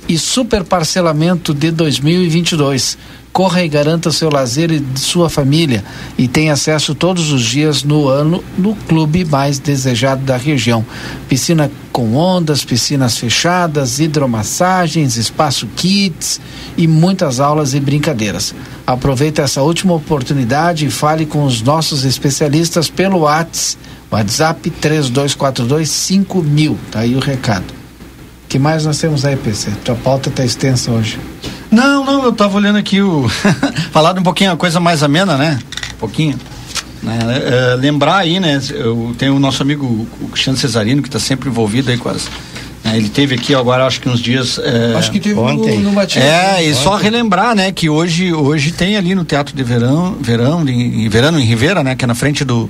e superparcelamento de 2022 corra e garanta seu lazer e sua família e tem acesso todos os dias no ano no clube mais desejado da região. Piscina com ondas, piscinas fechadas, hidromassagens, espaço kits e muitas aulas e brincadeiras. Aproveite essa última oportunidade e fale com os nossos especialistas pelo WhatsApp, WhatsApp 3242 5000. Tá aí o recado. que mais nós temos aí, PC? Tua pauta tá extensa hoje. Não, não, eu tava olhando aqui o. Falado um pouquinho, a coisa mais amena, né? Um pouquinho. Né? É, lembrar aí, né? Eu tenho o nosso amigo o Cristiano Cesarino, que está sempre envolvido aí com as. Né? Ele teve aqui agora, acho que uns dias. É, acho que teve ontem. No, no é, e ontem. só relembrar, né? Que hoje, hoje tem ali no Teatro de Verão, Verão, em, Verão em Rivera, né? Que é na frente do.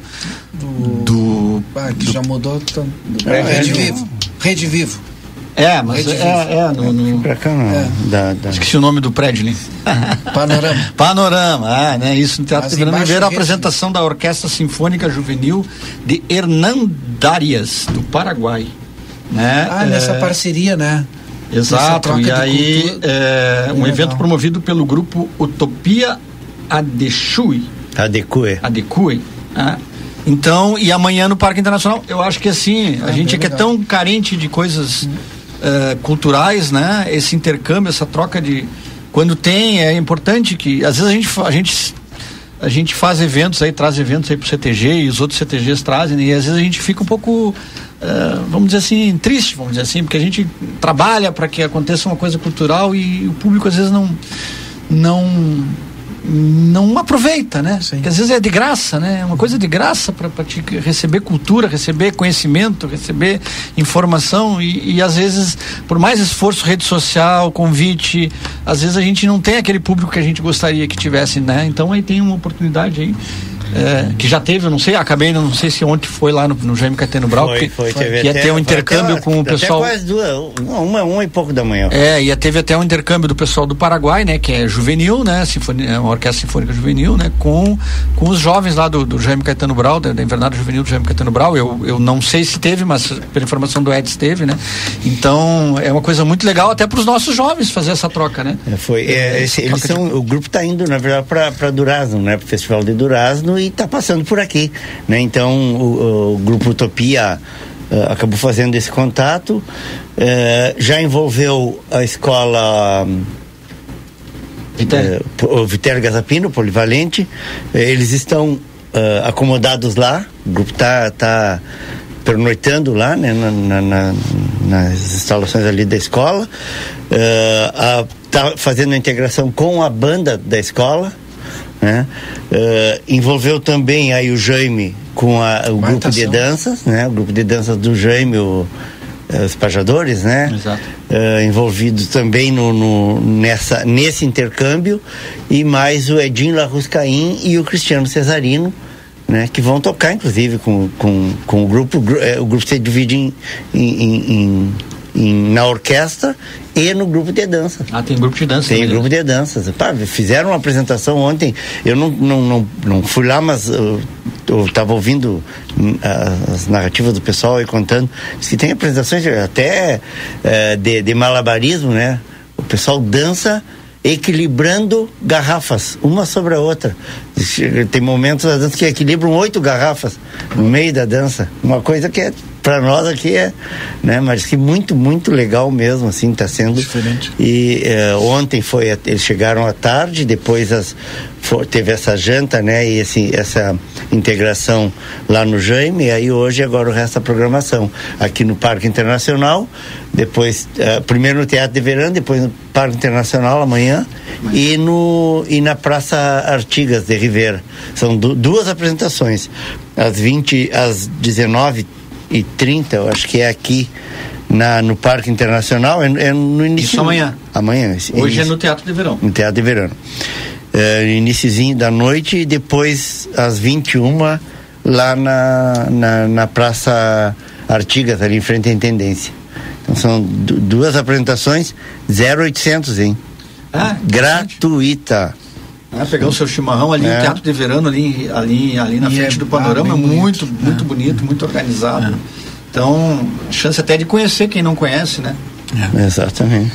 Do. do ah, que do, já mudou. Do, é, Rede Vivo. Rede Vivo. É, mas é, é, é, no, no pra cá não. É. Da, da... Esqueci o nome do prédio ali. Panorama. Panorama, ah, né? Isso no Teatro Verano Ribeiro, a apresentação da Orquestra Sinfônica Juvenil de Hernandarias, do Paraguai. Né? Ah, nessa é... parceria, né? Exato, e aí é, um evento promovido pelo grupo Utopia Adechui. Adecue. Adecue. Né? Então, e amanhã no Parque Internacional, eu acho que assim, a gente é que é tão carente de coisas uh, culturais, né? Esse intercâmbio, essa troca de. Quando tem, é importante que. Às vezes a gente, a gente a gente faz eventos aí, traz eventos aí pro CTG e os outros CTGs trazem, né? e às vezes a gente fica um pouco, uh, vamos dizer assim, triste, vamos dizer assim, porque a gente trabalha para que aconteça uma coisa cultural e o público às vezes não não não aproveita, né? Sim. Porque às vezes é de graça, né? É uma coisa de graça para receber cultura, receber conhecimento, receber informação e, e, às vezes, por mais esforço, rede social, convite, às vezes a gente não tem aquele público que a gente gostaria que tivesse, né? Então aí tem uma oportunidade aí é, que já teve, eu não sei, acabei, não sei se ontem foi lá no, no Jaime Caetano Brau, foi, que, foi, que ia ter um intercâmbio com o pessoal. quase duas, uma, uma e pouco da manhã. É, ia teve até um intercâmbio do pessoal do Paraguai, né, que é juvenil, né, sinfonia, é uma orquestra sinfônica juvenil, né, com, com os jovens lá do, do Jaime Caetano Brau, da, da Invernada Juvenil do Jaime Caetano Brau. Eu, eu não sei se teve, mas pela informação do Eds teve, né. Então é uma coisa muito legal até para os nossos jovens fazer essa troca, né. É, foi, é, esse, eles são, de... o grupo está indo na verdade para Durazno, né, para o Festival de Durazno e está passando por aqui, né? Então o, o grupo Utopia uh, acabou fazendo esse contato, uh, já envolveu a escola Vitério. Uh, o Vitério Gazapino, polivalente, eles estão acomodados lá, o grupo está tá pernoitando lá, né, na, na, nas instalações ali da escola, está fazendo a integração com a banda da escola, né? Uh, envolveu também aí o Jaime com a, o grupo de danças, né? O grupo de danças do Jaime, o, uh, os pajadores, né? Exato. Uh, envolvido também no, no, nessa, nesse intercâmbio e mais o Edinho Larruscaim e o Cristiano Cesarino, né? Que vão tocar, inclusive, com, com, com o grupo. O grupo se divide em, em, em em, na orquestra e no grupo de dança. Ah, tem grupo de dança. Tem grupo de danças. Pá, fizeram uma apresentação ontem. Eu não, não, não, não fui lá, mas eu estava ouvindo uh, as narrativas do pessoal e contando. Se tem apresentações até uh, de, de malabarismo, né? O pessoal dança equilibrando garrafas, uma sobre a outra. Tem momentos da dança que equilibram oito garrafas no meio da dança. Uma coisa que é para nós aqui é, né? Mas que muito, muito legal mesmo, assim, está sendo. Diferente. E uh, ontem foi, eles chegaram à tarde, depois as, teve essa janta, né? E esse, essa integração lá no Jaime, e aí hoje agora o resto da programação. Aqui no Parque Internacional, depois, uh, primeiro no Teatro de Verão, depois no Parque Internacional amanhã, Mas... e, no, e na Praça Artigas de Rivera. São du duas apresentações. Às 20, às 19 e 30, eu acho que é aqui na, no Parque Internacional, é, é no início. Isso amanhã. Amanhã. Hoje é início, é no Teatro de Verão. No Teatro de Verão. É, iniciozinho da noite e depois às 21 lá na, na, na Praça Artigas, ali em frente à Intendência. Então são duas apresentações, 0800, hein? Ah, Gratuita. Ah, pegar o seu chimarrão ali é. no Teatro de Verano, ali, ali, ali na e frente é, do panorama, ah, muito, bonito, muito é. bonito, muito organizado. É. Então, chance até de conhecer quem não conhece, né? É. Exatamente.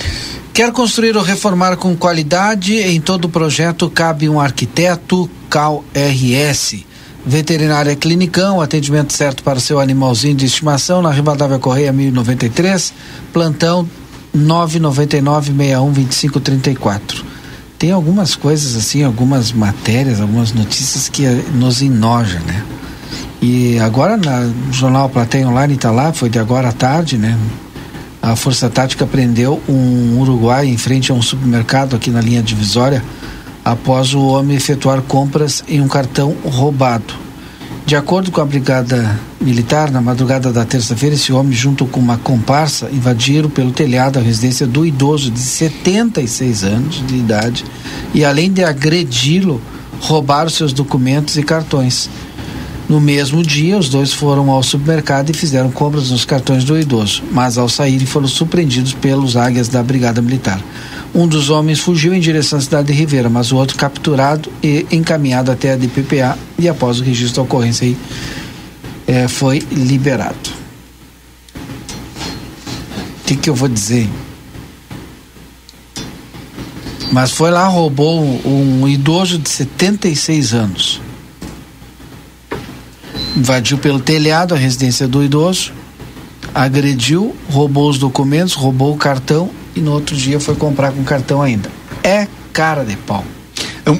Quer construir ou reformar com qualidade? Em todo o projeto cabe um arquiteto Cal RS. Veterinária Clinicão, atendimento certo para o seu animalzinho de estimação na Rivadavia Correia 1093, plantão 999 61 2534 tem algumas coisas assim, algumas matérias, algumas notícias que eh, nos enoja, né? E agora no jornal Plateia Online está lá, foi de agora à tarde, né? A Força Tática prendeu um uruguai em frente a um supermercado aqui na linha divisória após o homem efetuar compras em um cartão roubado. De acordo com a Brigada Militar, na madrugada da terça-feira, esse homem, junto com uma comparsa, invadiram pelo telhado a residência do idoso de 76 anos de idade e, além de agredi-lo, roubaram seus documentos e cartões. No mesmo dia, os dois foram ao supermercado e fizeram compras nos cartões do idoso, mas ao saírem foram surpreendidos pelos águias da Brigada Militar. Um dos homens fugiu em direção à cidade de Ribeira, mas o outro capturado e encaminhado até a DPPA e após o registro da ocorrência aí, é, foi liberado. O que, que eu vou dizer? Mas foi lá, roubou um, idoso de 76 anos. Invadiu pelo telhado a residência do idoso, agrediu, roubou os documentos, roubou o cartão e no outro dia foi comprar com cartão ainda. É cara de pau.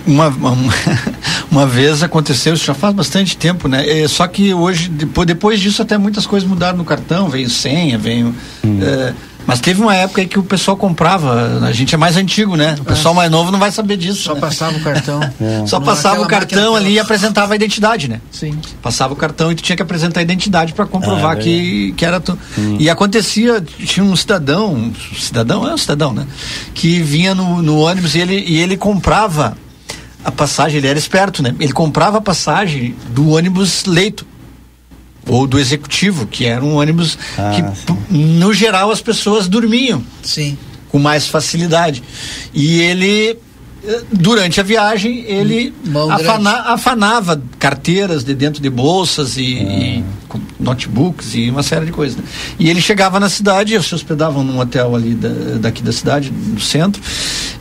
Uma, uma, Uma vez aconteceu, isso já faz bastante tempo, né? É, só que hoje, depois, depois disso, até muitas coisas mudaram no cartão, veio senha, veio. Hum. É, mas teve uma época que o pessoal comprava, a gente é mais antigo, né? O pessoal mais novo não vai saber disso. Só né? passava o cartão. É. Só passava o cartão ali e apresentava a identidade, né? Sim. Passava o cartão e tu tinha que apresentar a identidade para comprovar ah, que, que era tu. Hum. E acontecia, tinha um cidadão, um cidadão, é um cidadão, né? Que vinha no, no ônibus e ele, e ele comprava a passagem, ele era esperto, né? Ele comprava a passagem do ônibus leito ou do executivo, que era um ônibus ah, que, no geral, as pessoas dormiam. Sim. Com mais facilidade. E ele, eh, durante a viagem, ele afana, afanava carteiras de dentro de bolsas e, ah. e notebooks e uma série de coisas. Né? E ele chegava na cidade, se hospedavam num hotel ali da, daqui da cidade, no centro,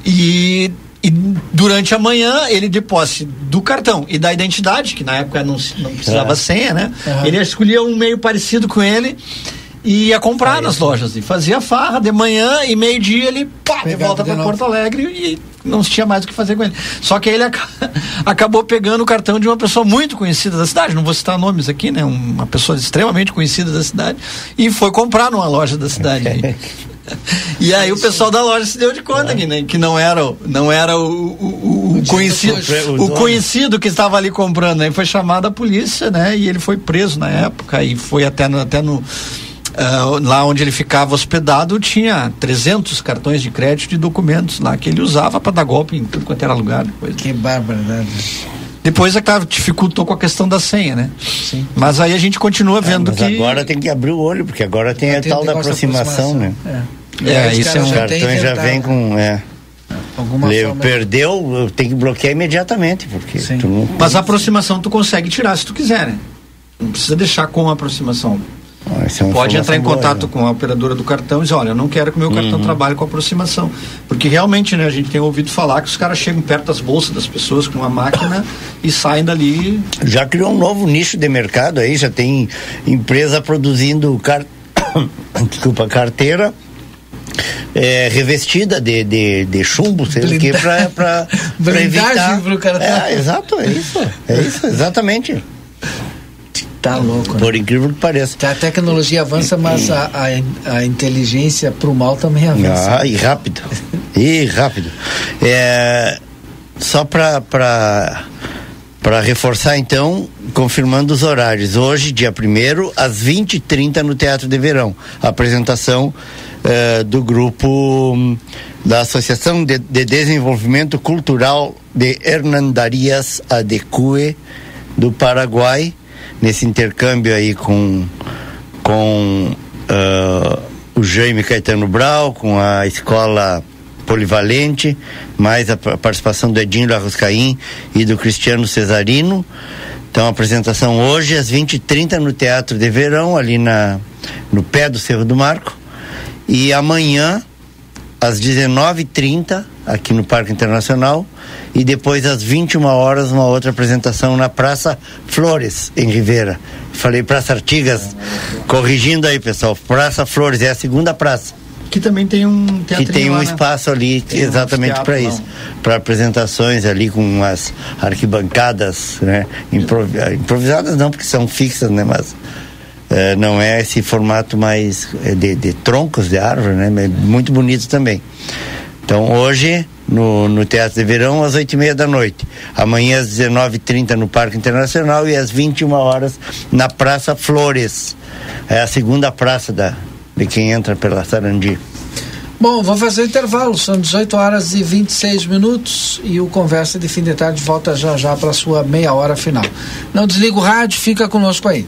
e e durante a manhã, ele de posse do cartão e da identidade, que na época não, não precisava é. senha, né? Uhum. Ele escolhia um meio parecido com ele e ia comprar nas lojas. E fazia farra de manhã e meio-dia ele pá, de volta para Porto Alegre e não tinha mais o que fazer com ele. Só que ele ac acabou pegando o cartão de uma pessoa muito conhecida da cidade, não vou citar nomes aqui, né? Uma pessoa extremamente conhecida da cidade, e foi comprar numa loja da cidade. E aí o pessoal da loja se deu de conta que, né, que não era, não era o, o, o conhecido, o conhecido que estava ali comprando. Aí foi chamada a polícia, né? E ele foi preso na época e foi até no, até no Uh, lá onde ele ficava hospedado tinha 300 cartões de crédito e documentos lá que ele usava para dar golpe em tudo quanto era lugar. Coisa. Que barbaridade. Depois é claro, dificultou com a questão da senha, né? Sim. Mas aí a gente continua é, vendo é, que. Agora tem que abrir o olho, porque agora tem a tal da aproximação, aproximação, né? É. É, é isso é um... Os cartões já vem com. É. Alguma perdeu, tem que bloquear imediatamente, porque não... Mas a aproximação tu consegue tirar se tu quiser, né? Não precisa deixar com a aproximação. É Pode entrar em contato boa, com a operadora do cartão e dizer, olha, eu não quero que o meu cartão uhum. trabalhe com aproximação. Porque realmente, né, a gente tem ouvido falar que os caras chegam perto das bolsas das pessoas com uma máquina e saem dali. Já criou um novo nicho de mercado aí, já tem empresa produzindo car... Desculpa, carteira é, revestida de, de, de chumbo, sei o que, para para evitar. Pro cara tá... É, exato, é isso. É isso, exatamente. Tá louco. Né? Por incrível que pareça. A tecnologia avança, mas a, a, a inteligência pro mal também avança. Ah, e rápido. e rápido. É, só para para reforçar então, confirmando os horários. Hoje, dia 1 às 20h30 no Teatro de Verão. A apresentação uh, do grupo um, da Associação de, de, Desenvolvimento Cultural de Hernandarias Adecue do Paraguai, nesse intercâmbio aí com, com uh, o Jaime Caetano Brau, com a escola polivalente, mais a participação do Edinho Larroscaim e do Cristiano Cesarino. Então, apresentação hoje às 20h30 no Teatro de Verão, ali na, no pé do Cerro do Marco. E amanhã, às 19h30, aqui no Parque Internacional. E depois, às 21 horas, uma outra apresentação na Praça Flores, em Rivera. Falei Praça Artigas, corrigindo aí, pessoal. Praça Flores, é a segunda praça que também tem um Que tem um lá, né? espaço né? ali tem exatamente para isso. Para apresentações ali com as arquibancadas, né? improvisadas não, porque são fixas, né? Mas é, não é esse formato mais é, de, de, troncos de árvore, né? Muito bonito também. Então hoje no, no Teatro de Verão às oito e meia da noite. Amanhã às 19h30 no Parque Internacional e às 21 horas na Praça Flores. É a segunda praça da, de quem entra pela Sarandi. Bom, vamos fazer intervalo, são 18 horas e 26 minutos e o Conversa de Fim de Tarde volta já já para sua meia hora final. Não desliga o rádio, fica conosco aí.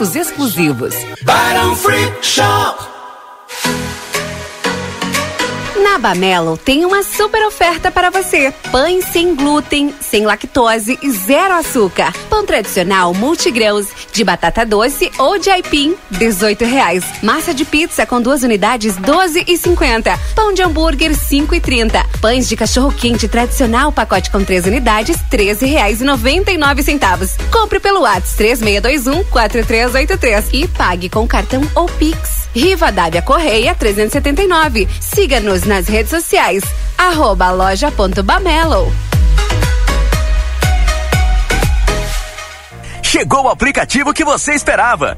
exclusivos. Free Shop. Na Bamelo tem uma super oferta para você. Pães sem glúten, sem lactose e zero açúcar. Pão tradicional multigrãos de batata doce ou de aipim, 18 reais. Massa de pizza com duas unidades, 12 e 50. Pão de hambúrguer, 5 e 30. Pães de cachorro quente tradicional, pacote com três unidades, 13 reais e 99 centavos. Compre pelo WhatsApp 3621 4383 e pague com cartão ou Pix. Rivadavia Correia 379. Siga-nos nas redes sociais. Arroba loja.bamelo. Chegou o aplicativo que você esperava.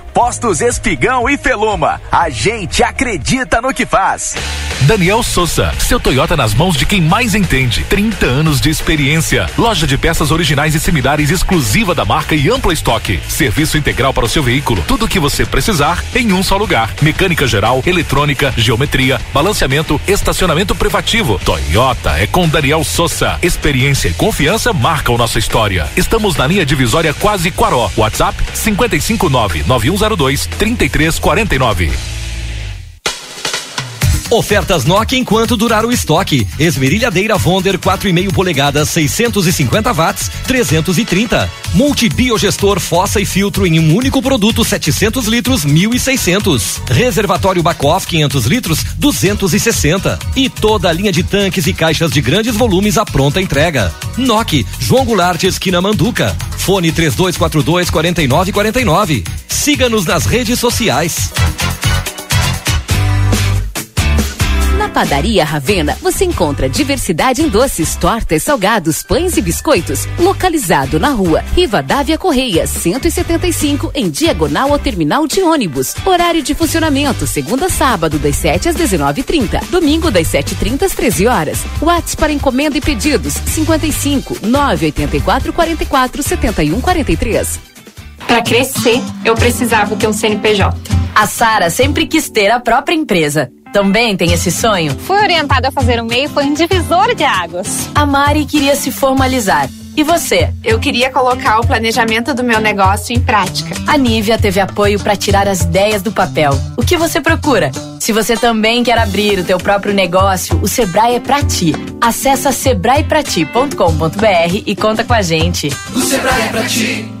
Postos Espigão e Feluma. A gente acredita no que faz. Daniel Souza, seu Toyota nas mãos de quem mais entende. 30 anos de experiência. Loja de peças originais e similares exclusiva da marca e ampla estoque. Serviço integral para o seu veículo. Tudo o que você precisar em um só lugar. Mecânica geral, eletrônica, geometria, balanceamento, estacionamento privativo. Toyota é com Daniel Souza. Experiência e confiança marcam nossa história. Estamos na linha divisória quase Quaró. WhatsApp 559 91 3202 3349. Ofertas Nokia enquanto durar o estoque. Esmerilhadeira Vonder 4,5 polegadas, 650 watts, 330. Multibiogestor fossa e filtro em um único produto, 700 litros, 1.600. Reservatório Bacoff 500 litros, 260. E toda a linha de tanques e caixas de grandes volumes à pronta entrega. Nokia, João Goulart, esquina Manduca. Fone 3242 4949. Siga-nos nas redes sociais. Padaria Ravena, você encontra diversidade em doces, tortas, salgados, pães e biscoitos. Localizado na rua Rivadavia Correia, 175, em diagonal ao terminal de ônibus. Horário de funcionamento, segunda a sábado, das 7 às 19h30. Domingo, das 7h30 às 13 horas. WhatsApp para encomenda e pedidos, 55 984 44 71 43. Para crescer, eu precisava ter um CNPJ. A Sara sempre quis ter a própria empresa. Também tem esse sonho? Fui orientada a fazer um MEI foi um divisor de águas. A Mari queria se formalizar. E você? Eu queria colocar o planejamento do meu negócio em prática. A Nívia teve apoio para tirar as ideias do papel. O que você procura? Se você também quer abrir o teu próprio negócio, o Sebrae é pra ti. Acesse sebraeprati.com.br e conta com a gente. O Sebrae é pra ti.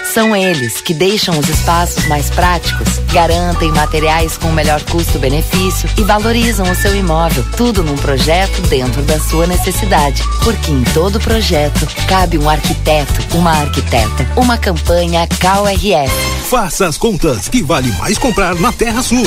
São eles que deixam os espaços mais práticos, garantem materiais com o melhor custo-benefício e valorizam o seu imóvel. Tudo num projeto dentro da sua necessidade. Porque em todo projeto cabe um arquiteto, uma arquiteta. Uma campanha CalRF. Faça as contas que vale mais comprar na Terra Sul.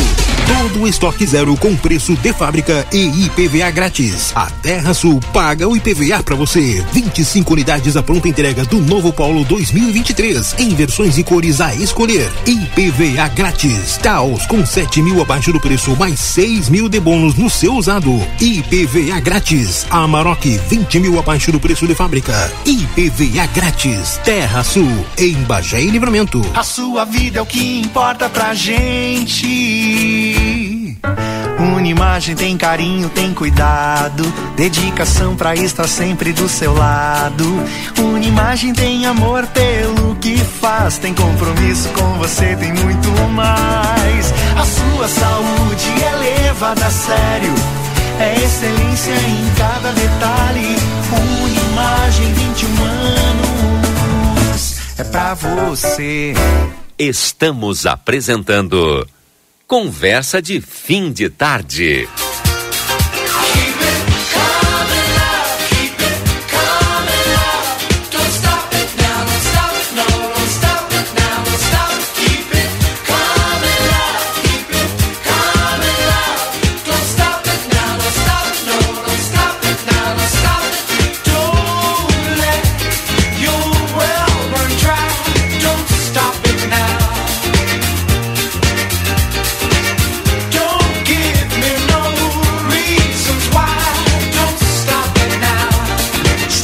Todo estoque zero com preço de fábrica e IPVA grátis. A Terra Sul paga o IPVA para você. 25 unidades à pronta entrega do novo Polo 2023 em versões e cores a escolher. IPVA grátis. Taos com 7 mil abaixo do preço mais 6 mil de bônus no seu usado. IPVA grátis. Amarok 20 mil abaixo do preço de fábrica. IPVA grátis. Terra Sul em Bagé e Livramento. A sua vida é o que importa pra gente. Unimagem tem carinho, tem cuidado, dedicação pra estar sempre do seu lado. Unimagem tem amor pelo que faz, tem compromisso com você, tem muito mais. A sua saúde é levada a sério, é excelência em cada detalhe. Unimagem 21 anos, é pra você. Estamos apresentando Conversa de Fim de Tarde.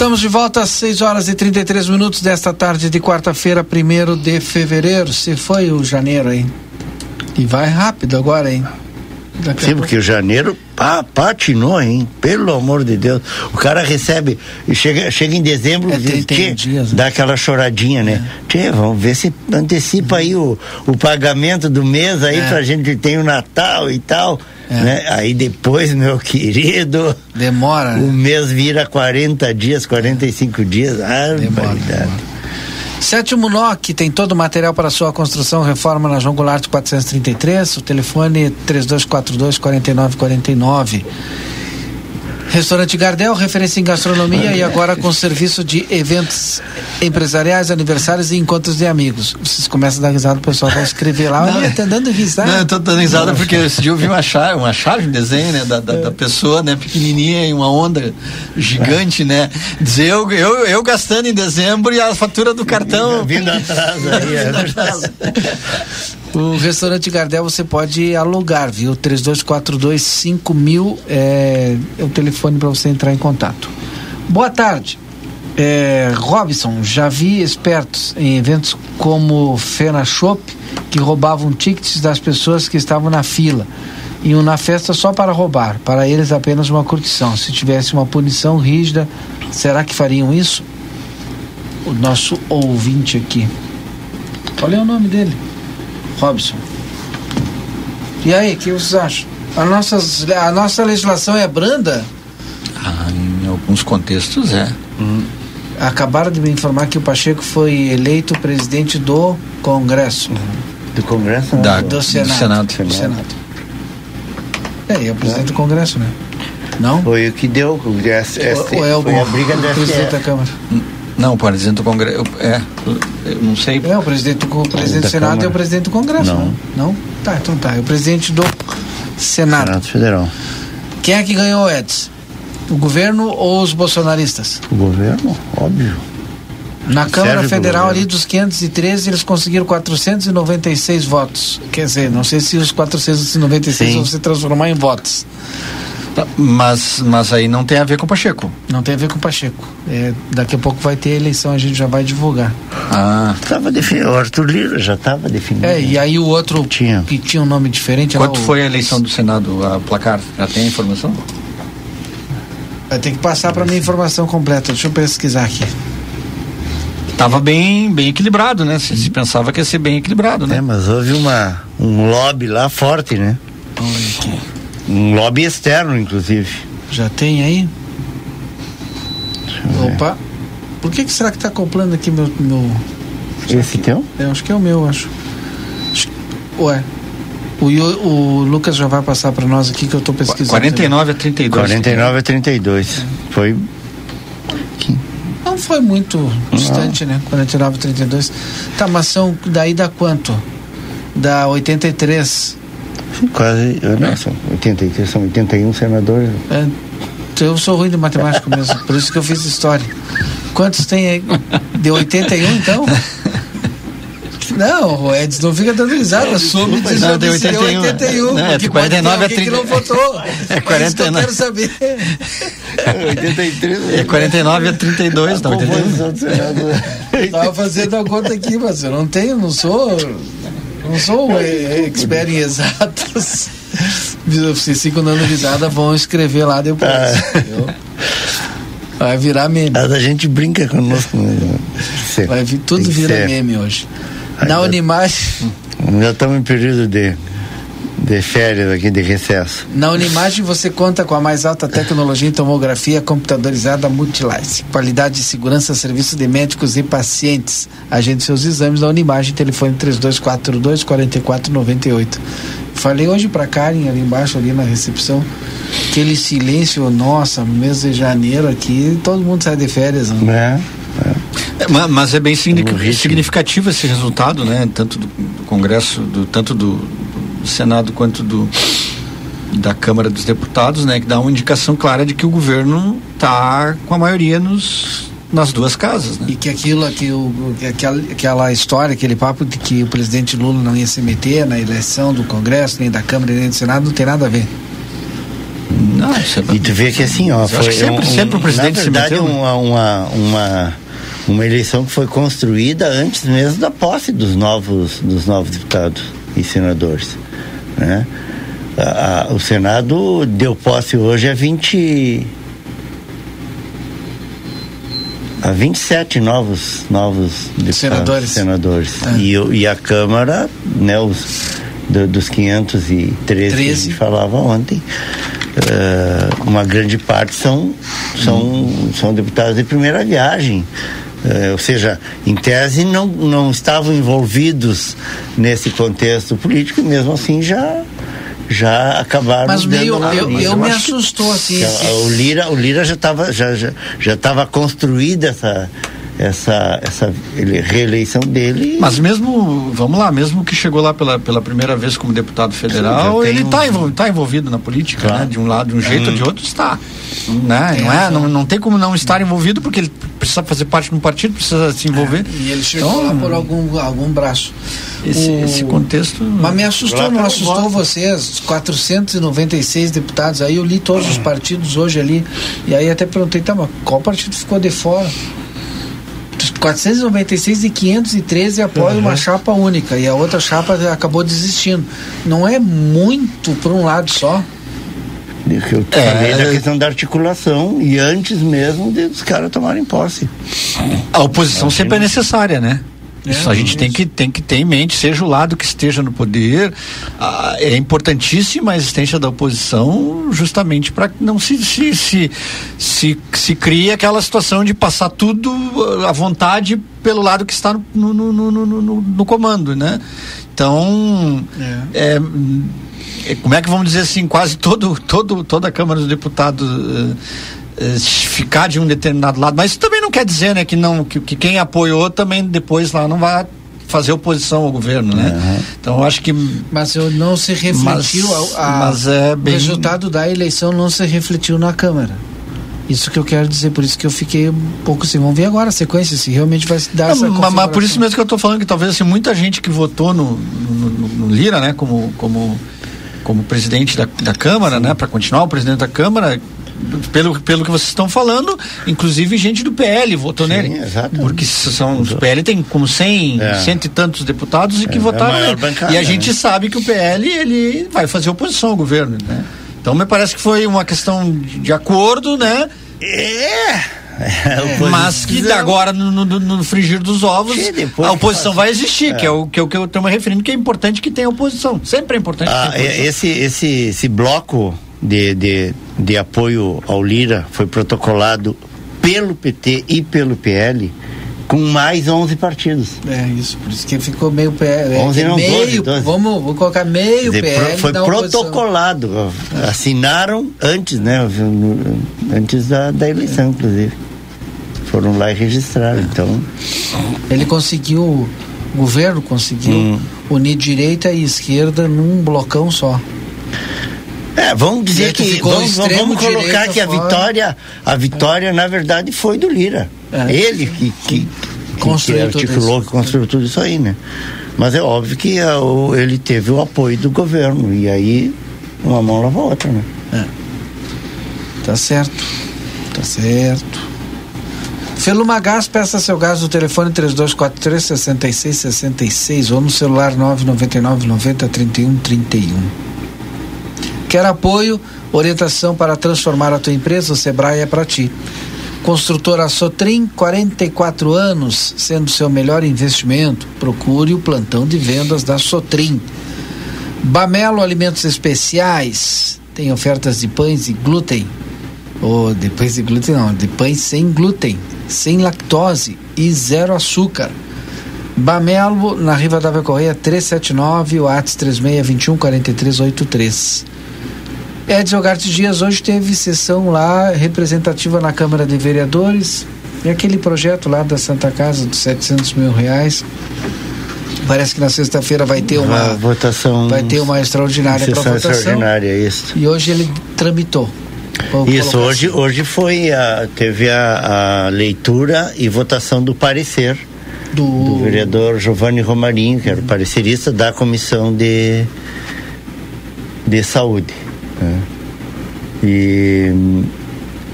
Estamos de volta às 6 horas e 33 minutos desta tarde de quarta-feira, 1 de fevereiro. Se foi o janeiro, hein? E vai rápido agora, hein? Daqui Sim, porque o janeiro pa, patinou, hein? Pelo amor de Deus. O cara recebe, chega, chega em dezembro, diz, "Tchê", dá aquela choradinha, né? Tchê, vamos ver se antecipa aí o, o pagamento do mês aí É. pra gente ter o Natal e tal. Né? Aí depois, meu querido. Demora. O mês vira 40 dias, 45 dias. Ah, barbaridade. Sétimo NOC tem todo o material para sua construção, reforma na João Goulart 433, o telefone 3242 4949. Restaurante Gardel, referência em gastronomia e agora com serviço de eventos empresariais, aniversários e encontros de amigos. Vocês começam a dar risada, o pessoal vai escrever lá. Olha, tá dando risada. Não, eu tô dando risada porque esse dia eu vi uma charge, uma charge, um desenho, né, da, da, da pessoa, né, pequenininha em uma onda gigante, né, dizer eu, eu, eu gastando em dezembro e a fatura do cartão vindo atrás aí, é Vindo atrás. O restaurante Gardel você pode alugar, viu? 3242 5000 é, é o telefone para você entrar em contato. Boa tarde. É, Robson, já vi espertos em eventos como Fena Shop que roubavam tickets das pessoas que estavam na fila. Iam na festa só para roubar, para eles apenas uma curtição. Se tivesse uma punição rígida, será que fariam isso? O nosso ouvinte aqui. Qual é o nome dele? Robson. E aí, o que vocês acham? A nossa, a nossa legislação é branda? Ah, em alguns contextos é. Acabaram de me informar que o Pacheco foi eleito presidente do Congresso. Do Congresso? Da- do do Senado. Senado. Do Senado. É, é o presidente do Congresso, né? Não? Foi o que deu. O S- S- Ou é o, foi a briga do o presidente da Câmara? Não, o presidente do Congresso. É, eu não sei. É, o presidente do, o presidente do Senado Câmara. é o presidente do Congresso, Não. não? Não? Tá, então tá. É o presidente do Senado. Senado Federal. Quem é que ganhou, Edson? O governo ou os bolsonaristas? O governo, óbvio. Na Câmara Serve Federal, ali dos 513, eles conseguiram 496 votos. Quer dizer, não sei se os 496 Sim. vão se transformar em votos. Mas, mas aí não tem a ver com o Pacheco. Não tem a ver com o Pacheco. É, daqui a pouco vai ter a eleição, a gente já vai divulgar. Ah. Tava definido. O Arthur Lira já estava definido. É, e aí o outro que tinha um nome diferente. lá, Quanto o- foi a eleição do Senado, a placar? Já tem a informação? Vai ter que passar para mim a informação completa. Deixa eu pesquisar aqui. Tava bem, bem equilibrado, né? Se, se pensava que ia ser bem equilibrado, né? É, mas houve uma, um lobby lá forte, né? Um lobby externo, inclusive. Já tem aí? Opa. Por que, que será que está acoplando aqui meu, meu. Esse teu? É, acho que é o meu, acho. acho ué. O, o Lucas já vai passar para nós aqui que eu estou pesquisando. 49 a 32. 49 a 32. Foi. Não foi muito distante, né? 49 a 32. Tá, mas são, daí dá quanto? Dá 83. Quase. Não, são 83, são 81 senadores. É, eu sou ruim de matemática mesmo, por isso que eu fiz história. Quantos tem aí? Deu 81 então? Não, o Edson não fica dando risada, Não, se deu 81. 81. Não, é, de pode ter 49 a alguém que 30. não votou. É É isso que eu 49. quero saber. 83. É 49 a 32, tá? 81. Tava fazendo a conta aqui, mas eu não tenho, não sou. Não sou eh, expert em exatas. Vocês dando risada, vão escrever lá depois. entendeu? Vai virar meme. A gente brinca conosco. né? Vai vir, tudo vira ser. meme hoje. Ai, Na Unimagem, Já estamos em período de, de férias aqui, de recesso. na Unimagem você conta com a mais alta tecnologia em tomografia computadorizada Multilice. Qualidade e segurança, serviço de médicos e pacientes. Agende seus exames na Unimagem, telefone 3242 4498. Falei hoje pra Karen ali embaixo, ali na recepção, aquele silêncio, nossa, mês de janeiro aqui, todo mundo sai de férias. Né? É, ma- mas é bem signifi- significativo esse resultado, né? Tanto do, do Congresso, do, tanto do, do Senado quanto do da Câmara dos Deputados, né? Que dá uma indicação clara de que o governo está com a maioria nos nas duas casas, né? E que aquilo, que o, que aquela, aquela história, aquele papo de que o presidente Lula não ia se meter na eleição do Congresso, nem da Câmara, nem do Senado, não tem nada a ver. Não, é E tu vê que assim, ó, foi que sempre- sempre o presidente na se verdade meteu, né? uma, uma, uma, uma eleição que foi construída antes mesmo da posse dos novos, dos novos deputados e senadores, né? A- a- o Senado deu posse hoje a 20 a 27 novos novos deputados, Senadores. senadores. É. E, e a Câmara, né, os do- dos 513 que a gente falava ontem, eh, uma grande parte são, são, são deputados de primeira viagem. Eh, ou seja, em tese não, não estavam envolvidos nesse contexto político e mesmo assim já, já acabaram Mas meio, eu, Mas eu me acho que- assustou assim. o Lira, o Lira já estava já, já, já estava construída essa essa essa ele- reeleição dele. Mas mesmo, vamos lá, mesmo que chegou lá pela, pela primeira vez como deputado federal, ele um- está envolvido, tá envolvido na política, Claro. né? De um lado, de um jeito ou de Hum. outro está. Né? Não, é, não, não tem como não estar envolvido, porque ele precisa fazer parte de um partido, precisa se envolver. E ele chegou Então, lá por algum, algum braço. Esse, O- esse contexto. Mas me assustou, não assustou voto. vocês? 496 deputados. Aí eu li todos os partidos hoje ali. E aí até perguntei, tá, mas qual partido ficou de fora? 496 e 513 apoiam uma chapa única e a outra chapa acabou desistindo. Não é muito por um lado só. que eu É, falei da é- questão da articulação e antes mesmo de os caras tomarem posse. A oposição sempre é necessária, né? Isso a É, gente tem que, tem que ter em mente, seja o lado que esteja no poder, é importantíssima a existência da oposição justamente para que não se se, se, se, se crie aquela situação de passar tudo ah, à vontade pelo lado que está no, no, no, no, no- comando, né? Então, é, hum, é, como é que vamos dizer assim, quase todo, todo, toda a Câmara dos Deputados eh, ficar de um determinado lado, mas isso também não quer dizer, né, que não que, que quem apoiou também depois lá não vai fazer oposição ao governo, né? Então eu acho que Mas eu não se refletiu Mas- a, a- mas é bem- o resultado da eleição não se refletiu na Câmara. Isso que eu quero dizer, por isso que eu fiquei um pouco assim, vamos ver agora a sequência, se realmente vai se dar É, essa mas, mas por isso mesmo que eu estou falando que talvez assim, muita gente que votou no, no, no- no Lira, né, como, como, como presidente da, da Câmara, né, para continuar o presidente da Câmara, pelo, pelo que vocês estão falando, inclusive gente do PL votou nele. Porque s- são, os PL tem como 100, É. cento e tantos deputados e que É, é votaram maior nele. bancada, E a gente né? sabe que o PL ele vai fazer oposição ao governo, né? Então me parece que foi uma questão de, acordo, né? É, Mas que agora, no, no- no frigir dos ovos, Sim, a oposição vai existir, É. que é o que, eu- que eu estou me referindo, que é importante que tenha oposição. Sempre é importante Ah, que tenha oposição. esse, esse, esse bloco de, de, de apoio ao Lira foi protocolado pelo PT e pelo PL com mais 11 partidos. É isso, por isso que ficou meio PL. 11 é, não, meio, 12, 12. Vamos, vou colocar meio Dizer, PL. foi da oposição. protocolado. Assinaram antes, né? Antes da, da eleição, inclusive. Foram lá e registraram. Então. Ele conseguiu, o governo conseguiu Hum. unir direita e esquerda num blocão só. É, vamos dizer que vamos, vamos colocar que a fora. vitória, a vitória na verdade foi do Lira. É. Ele que, que, que, Construiu que tudo articulou, que construiu tudo isso aí, né? Mas é óbvio que o- ele teve o apoio do governo e aí uma mão lava a outra, né? Tá certo. Tá certo. Feluma Gás, peça seu gás no telefone 3243 6666 ou no celular 999 90 31 31. Quer apoio, orientação para transformar a tua empresa? O Sebrae é para ti. Construtora Sotrim, 44 anos, sendo seu melhor investimento. Procure o plantão de vendas da Sotrim. Bamelo Alimentos Especiais tem ofertas de pães e glúten. Ou de pães de glúten não, de pães sem glúten, sem lactose e zero açúcar. Bamelo, na Riva da Correia 379, o ATS 3621 4383. Edson Garte Dias hoje teve sessão lá representativa na Câmara de Vereadores e aquele projeto lá da Santa Casa dos 700 mil reais. Parece que na sexta-feira vai ter uma Uma votação. vai ter uma extraordinária para votação. extraordinária, isso. E hoje ele tramitou. Isso, hoje, assim. hoje foi a, teve a, a leitura e votação do parecer do, vereador Giovanni Romarinho, que era o parecerista da comissão de, de saúde. Né? E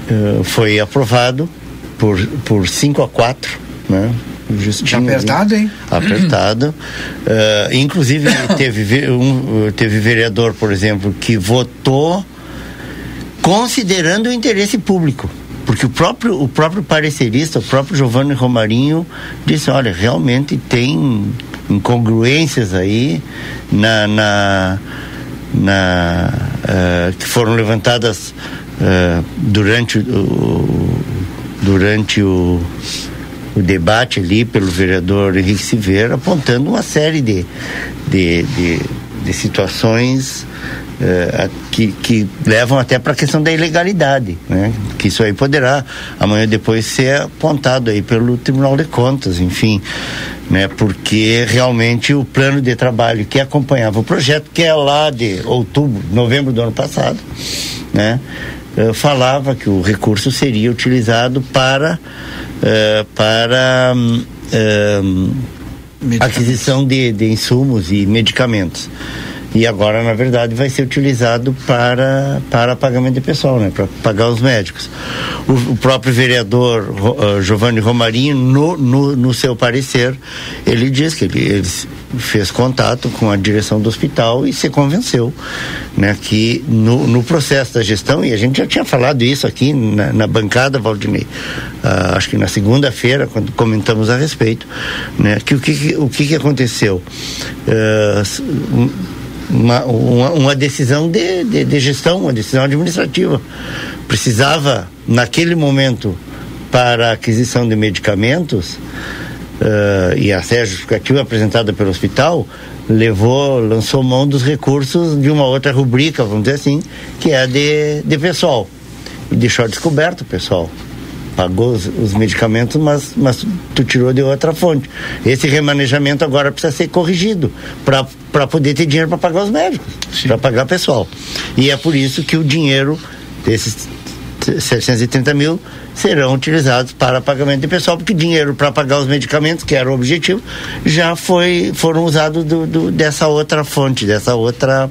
eh, foi aprovado por, por 5 a 4, né? Justinho, Tá apertado, hein? Apertado. Eh, inclusive teve, ve- um, teve vereador, por exemplo, que votou considerando o interesse público. Porque o próprio, o próprio parecerista, o próprio Giovanni Romarinho, disse, olha, realmente tem incongruências aí na, na, na, eh, que foram levantadas eh, durante o durante o, o debate ali pelo vereador Henrique Silveira, apontando uma série de, de, de, de situações a- que, que levam até para a questão da ilegalidade, né? Que isso aí poderá amanhã depois ser apontado aí pelo Tribunal de Contas, enfim, né? Porque realmente o plano de trabalho que acompanhava o projeto, que é lá de outubro, novembro do ano passado, né? eh, falava que o recurso seria utilizado para eh, para hum, hum, aquisição de, de insumos e medicamentos. E agora, na verdade, vai ser utilizado para, para pagamento de pessoal, né? Para pagar os médicos. O, o próprio vereador eh, Giovanni Romarinho, no, no, no seu parecer, ele diz que ele, ele fez contato com a direção do hospital e se convenceu né, que no, no processo da gestão, e a gente já tinha falado isso aqui na, na bancada, Valdinei, ah, acho que na segunda-feira, quando comentamos a respeito, né, que o que, o que, que aconteceu? Um- uma, uma, uma decisão de, de, de gestão, uma decisão administrativa. Precisava, naquele momento, para a aquisição de medicamentos, eh, e até a justificativa apresentada pelo hospital, levou, lançou mão dos recursos de uma outra rubrica, vamos dizer assim, que é a de, de pessoal. E deixou descoberto o pessoal. Pagou os, os medicamentos, mas, mas tu tirou de outra fonte. Esse remanejamento agora precisa ser corrigido para poder ter dinheiro para pagar os médicos, para pagar o pessoal. E é por isso que o dinheiro desses 730 mil serão utilizados para pagamento de pessoal, porque dinheiro para pagar os medicamentos, que era o objetivo, já foi, foram usados do, do- dessa outra fonte, dessa outra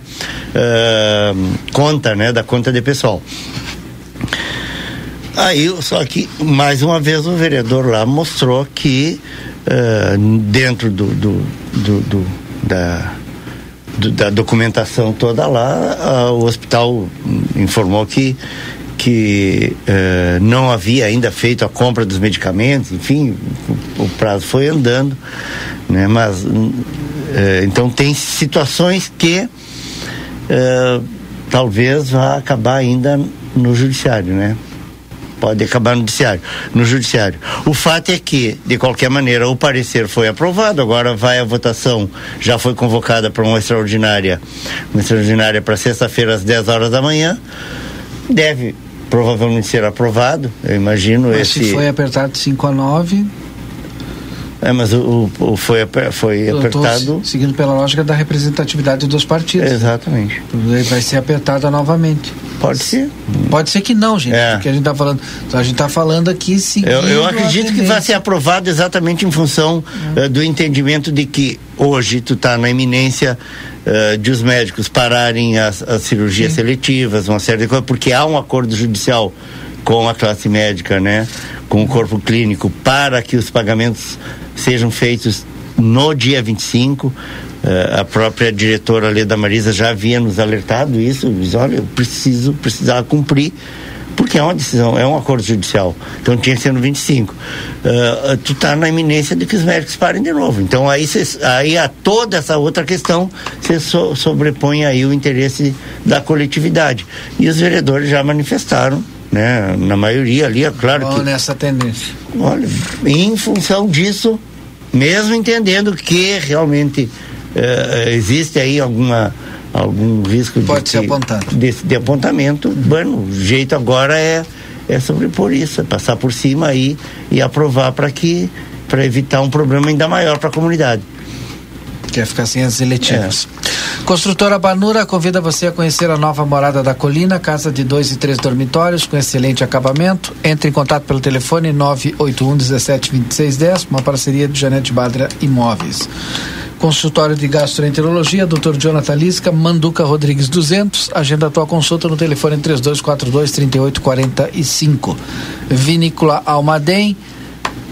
ah, conta, né, da conta de pessoal. Aí, só que, mais uma vez, o vereador lá mostrou que ah, dentro do, do, do- do- da, do- da documentação toda lá, ah, o hospital informou que que eh, não havia ainda feito a compra dos medicamentos, enfim, o, o prazo foi andando, né? Mas eh, então tem situações que eh, talvez vá acabar ainda no judiciário, né? Pode acabar no judiciário, no judiciário. O fato é que, de qualquer maneira, o parecer foi aprovado, agora vai a votação, já foi convocada para uma extraordinária, uma extraordinária para sexta-feira às 10 horas da manhã. Deve provavelmente ser aprovado, eu imagino Mas esse se foi apertado de 5 a 9, é, mas o, o- foi, foi eu apertado. se- seguindo pela lógica da representatividade dos partidos. Exatamente. Vai ser apertada novamente. Pode ser. Pode ser que não, gente. Porque a gente está falando. A gente tá falando aqui seguindo Eu, eu acredito que vai ser aprovado exatamente em função eh, do entendimento de que hoje tu está na iminência eh, de os médicos pararem as, as cirurgias seletivas, uma série de coisas, porque há um acordo judicial com a classe médica, né, com o corpo clínico, para que os pagamentos sejam feitos no dia 25. Eh, a própria diretora Leda Marisa já havia nos alertado isso, diz, olha, eu preciso, precisar cumprir porque é uma decisão, é um acordo judicial. Então tinha que ser no 25. Ah, tu está na iminência de que os médicos parem de novo. Então aí, cês- aí a toda essa outra questão você so, sobrepõe aí o interesse da coletividade. E os vereadores já manifestaram, né? Na maioria ali, é claro Vão que. nessa tendência. Olha, em função disso, mesmo entendendo que realmente eh, existe aí alguma algum risco Pode de, ser apontado. de, de apontamento, bueno, o jeito agora é é sobrepor isso, é passar por cima aí e aprovar para que para evitar um problema ainda maior para a comunidade. Quer ficar sem as eletivas. Construtora Banura convida você a conhecer a nova morada da Colina, casa de dois e três dormitórios com excelente acabamento. Entre em contato pelo telefone 981 17 26 10, uma parceria de Janete Badra Imóveis. Consultório de Gastroenterologia, Dr. Jonathan Lisca, Manduca Rodrigues 200. Agenda a tua consulta no telefone 3242 3845. Vinícola Almaden.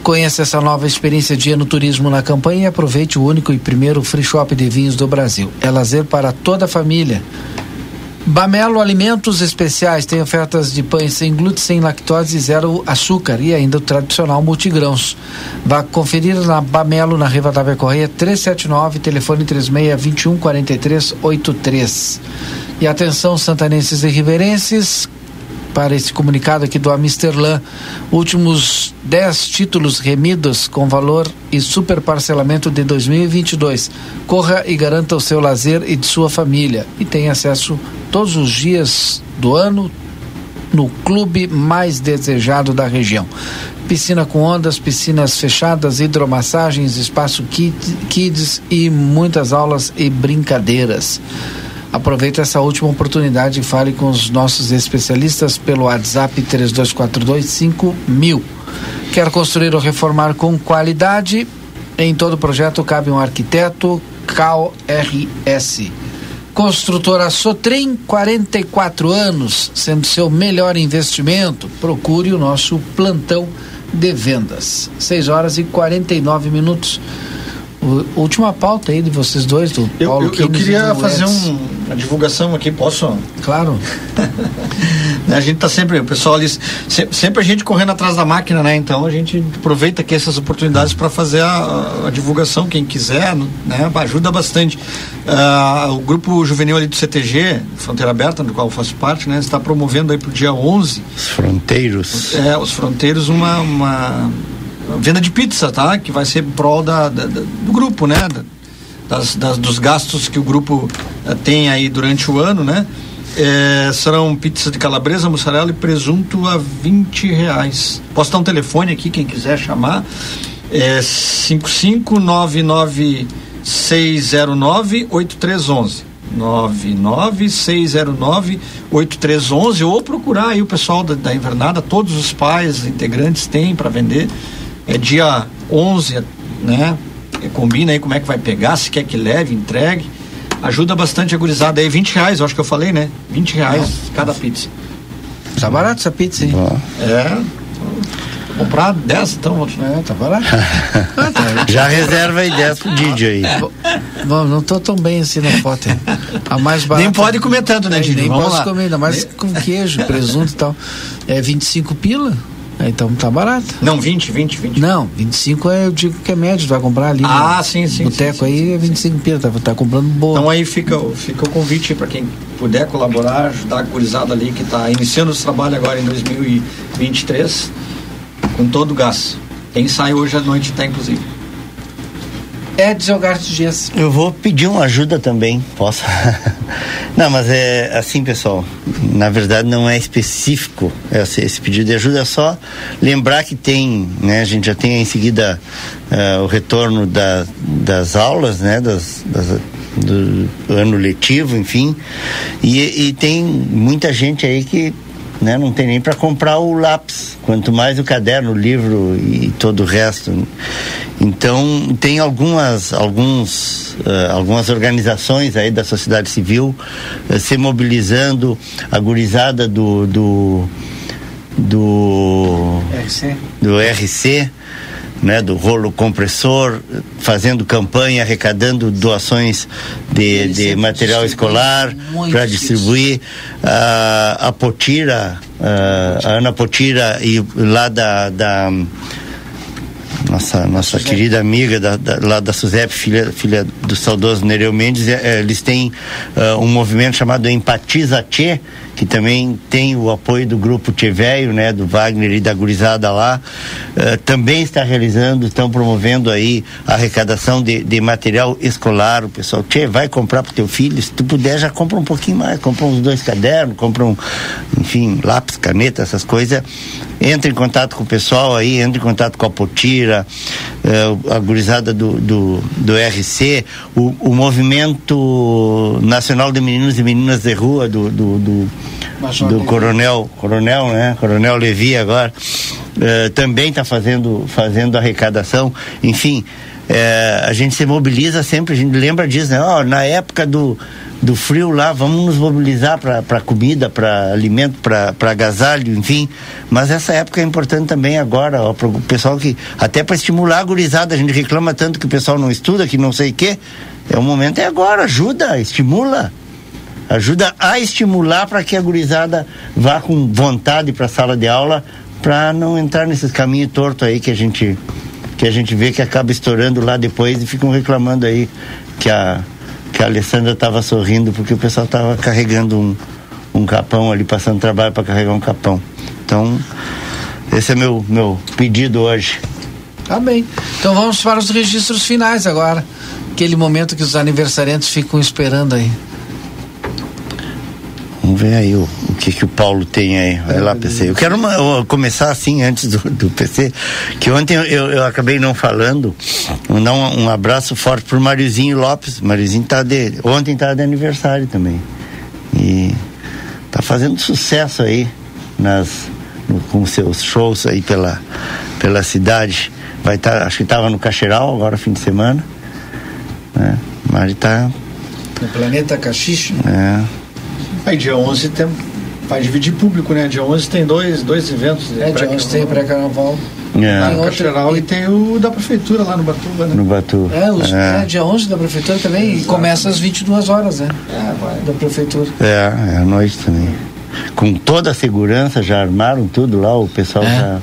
Conheça essa nova experiência de enoturismo na campanha e aproveite o único e primeiro free shop de vinhos do Brasil. É lazer para toda a família. Bamelo Alimentos Especiais tem ofertas de pães sem glúten, sem lactose e zero açúcar e ainda o tradicional multigrãos. Vá conferir na Bamelo, na Rivadavia Correia 379, telefone 36 21 43 83. E atenção, santanenses e riverenses, para esse comunicado aqui do Amsterlan. Últimos 10 títulos remidos com valor e super parcelamento de 2022. Corra e garanta o seu lazer e de sua família. E tem acesso todos os dias do ano no clube mais desejado da região. Piscina com ondas, piscinas fechadas, hidromassagens, espaço kid- kids e muitas aulas e brincadeiras. Aproveite essa última oportunidade e fale com os nossos especialistas pelo WhatsApp 3242 5000. Quer construir ou reformar com qualidade? Em todo projeto cabe um arquiteto Cal RS. Construtora Sotrim, 44 anos, sendo seu melhor investimento. Procure o nosso plantão de vendas. 6 horas e 49 minutos. O, última pauta aí de vocês dois, do Eu, Paulo eu, eu e queria do fazer um- uma divulgação aqui, posso? Claro. A gente tá sempre, o pessoal ali, se- sempre a gente correndo atrás da máquina, né? Então a gente aproveita aqui essas oportunidades para fazer a, a divulgação, quem quiser, né? Ajuda bastante. Ah, o grupo juvenil ali do CTG, Fronteira Aberta, do qual eu faço parte, né? Está promovendo aí pro dia 11 Os fronteiros. é, os fronteiros, uma, uma venda de pizza, tá? Que vai ser em prol da, da- da- do grupo, né? Da- Das, das- dos gastos que o grupo eh, tem aí durante o ano, né? É, serão pizzas de calabresa, mussarela e presunto a 20 reais. Posso dar um telefone aqui, quem quiser chamar. É 55996098311. 996098311 ou procurar aí o pessoal da, da invernada, todos os pais integrantes têm para vender. É dia 11, né? É, Combina aí como é que vai pegar, se quer que leve, entregue. Ajuda bastante a gurizada aí, 20 reais, eu acho que eu falei, né? 20 reais cada pizza. Tá barato essa pizza, hein? É. Comprar 10 então. É, tá barato. Já reserva aí 10 pro Didi aí. Não, não tô tão bem assim na foto. aí. A mais barata. Nem pode comer tanto, né, É, Didi? Nem Vamos posso lá. comer, ainda mais com queijo, presunto e tal. É 25 pila? É, Então tá barato. Não, 20, 20, 20. Não, 25 é, eu digo que é médio, tu vai comprar ali. Ah, no sim, sim, Boteco sim, aí é 25 pila, tá, tá comprando boa. Então aí fica, o- fica o convite para quem puder colaborar, ajudar a gurizada ali que está iniciando esse trabalho agora em 2023 com todo o gás. Tem ensaio hoje à noite, tá inclusive. Edson Garte Dias. Eu vou pedir uma ajuda também, posso? não, mas é assim, pessoal. Na verdade, não é específico esse, pedido de ajuda, é só lembrar que tem, né? A gente já tem em seguida eh, o retorno da, das aulas, né? Das, das- do ano letivo, enfim. E, e tem muita gente aí que né, não tem nem para comprar o lápis, quanto mais o caderno, o livro e todo o resto. Então tem algumas alguns eh, algumas organizações aí da sociedade civil eh, se mobilizando, a gurizada do do do RC. do RC, né, do rolo compressor, fazendo campanha, arrecadando doações de, de material escolar para distribuir. Ah, a Potira, ah, a Ana Potira e lá da, da nossa, nossa querida amiga da, da- lá da SUSEP, filha, filha do saudoso Nereu Mendes, eh, eles têm ah, um movimento chamado Empatiza Tchê, que também tem o apoio do grupo Tchê Velho, né, do Wagner e da gurizada lá, eh, também está realizando, estão promovendo aí a arrecadação de, de material escolar, o pessoal, Tchê, vai comprar pro teu filho, se tu puder já compra um pouquinho mais, compra uns dois cadernos, compra um, enfim, lápis, caneta, essas coisas, entra em contato com o pessoal aí, entra em contato com a Potira, eh, a gurizada do, do, do RC, o, o movimento nacional de meninos e meninas de rua do, do, do, do coronel, coronel, né? Coronel Levi agora, eh, também está fazendo, fazendo arrecadação, enfim, eh, a gente se mobiliza sempre, a gente lembra disso, né? Ó, na época do, do frio lá, vamos nos mobilizar para comida, para alimento, para agasalho, enfim. Mas essa época é importante também agora, para o pessoal que, até para estimular a gurizada, a gente reclama tanto que o pessoal não estuda, que não sei o quê. É o momento é agora, ajuda, estimula. Ajuda a estimular para que a gurizada vá com vontade para a sala de aula, para não entrar nesses caminhos tortos aí que a gente que a gente vê que acaba estourando lá depois e ficam reclamando aí que a que a Alessandra estava sorrindo porque o pessoal estava carregando um, um capão ali, passando trabalho para carregar um capão. Então, esse é meu meu pedido hoje. Tá bem. Então vamos para os registros finais agora. Aquele momento que os aniversariantes ficam esperando aí. Vamos ver aí o, o que que o Paulo tem aí. Vai lá, PC. Eu quero uma- eu começar assim antes do, do PC, que ontem eu, eu acabei não falando. Mandar um, um abraço forte pro Mariozinho Lopes. Mariozinho tá de. Ontem tá de aniversário também. E tá fazendo sucesso aí nas, no- com seus shows aí pela, pela cidade. Vai estar, acho que tava no Cacheral agora fim de semana. Né? Mari tá. No planeta Caxixa. É, Aí dia 11 tem, vai dividir público, né? Dia 11 tem dois, dois eventos. É, dia 11 tem o pré-carnaval. É. Lá Tem no outro- Cacheral e tem o da prefeitura lá no Batuba, né? no Batu. É, os, É. é, dia 11 da prefeitura também. E começa às 22 horas, né? Da prefeitura. É, é à noite também. Com toda a segurança, já armaram tudo lá, o pessoal É. já.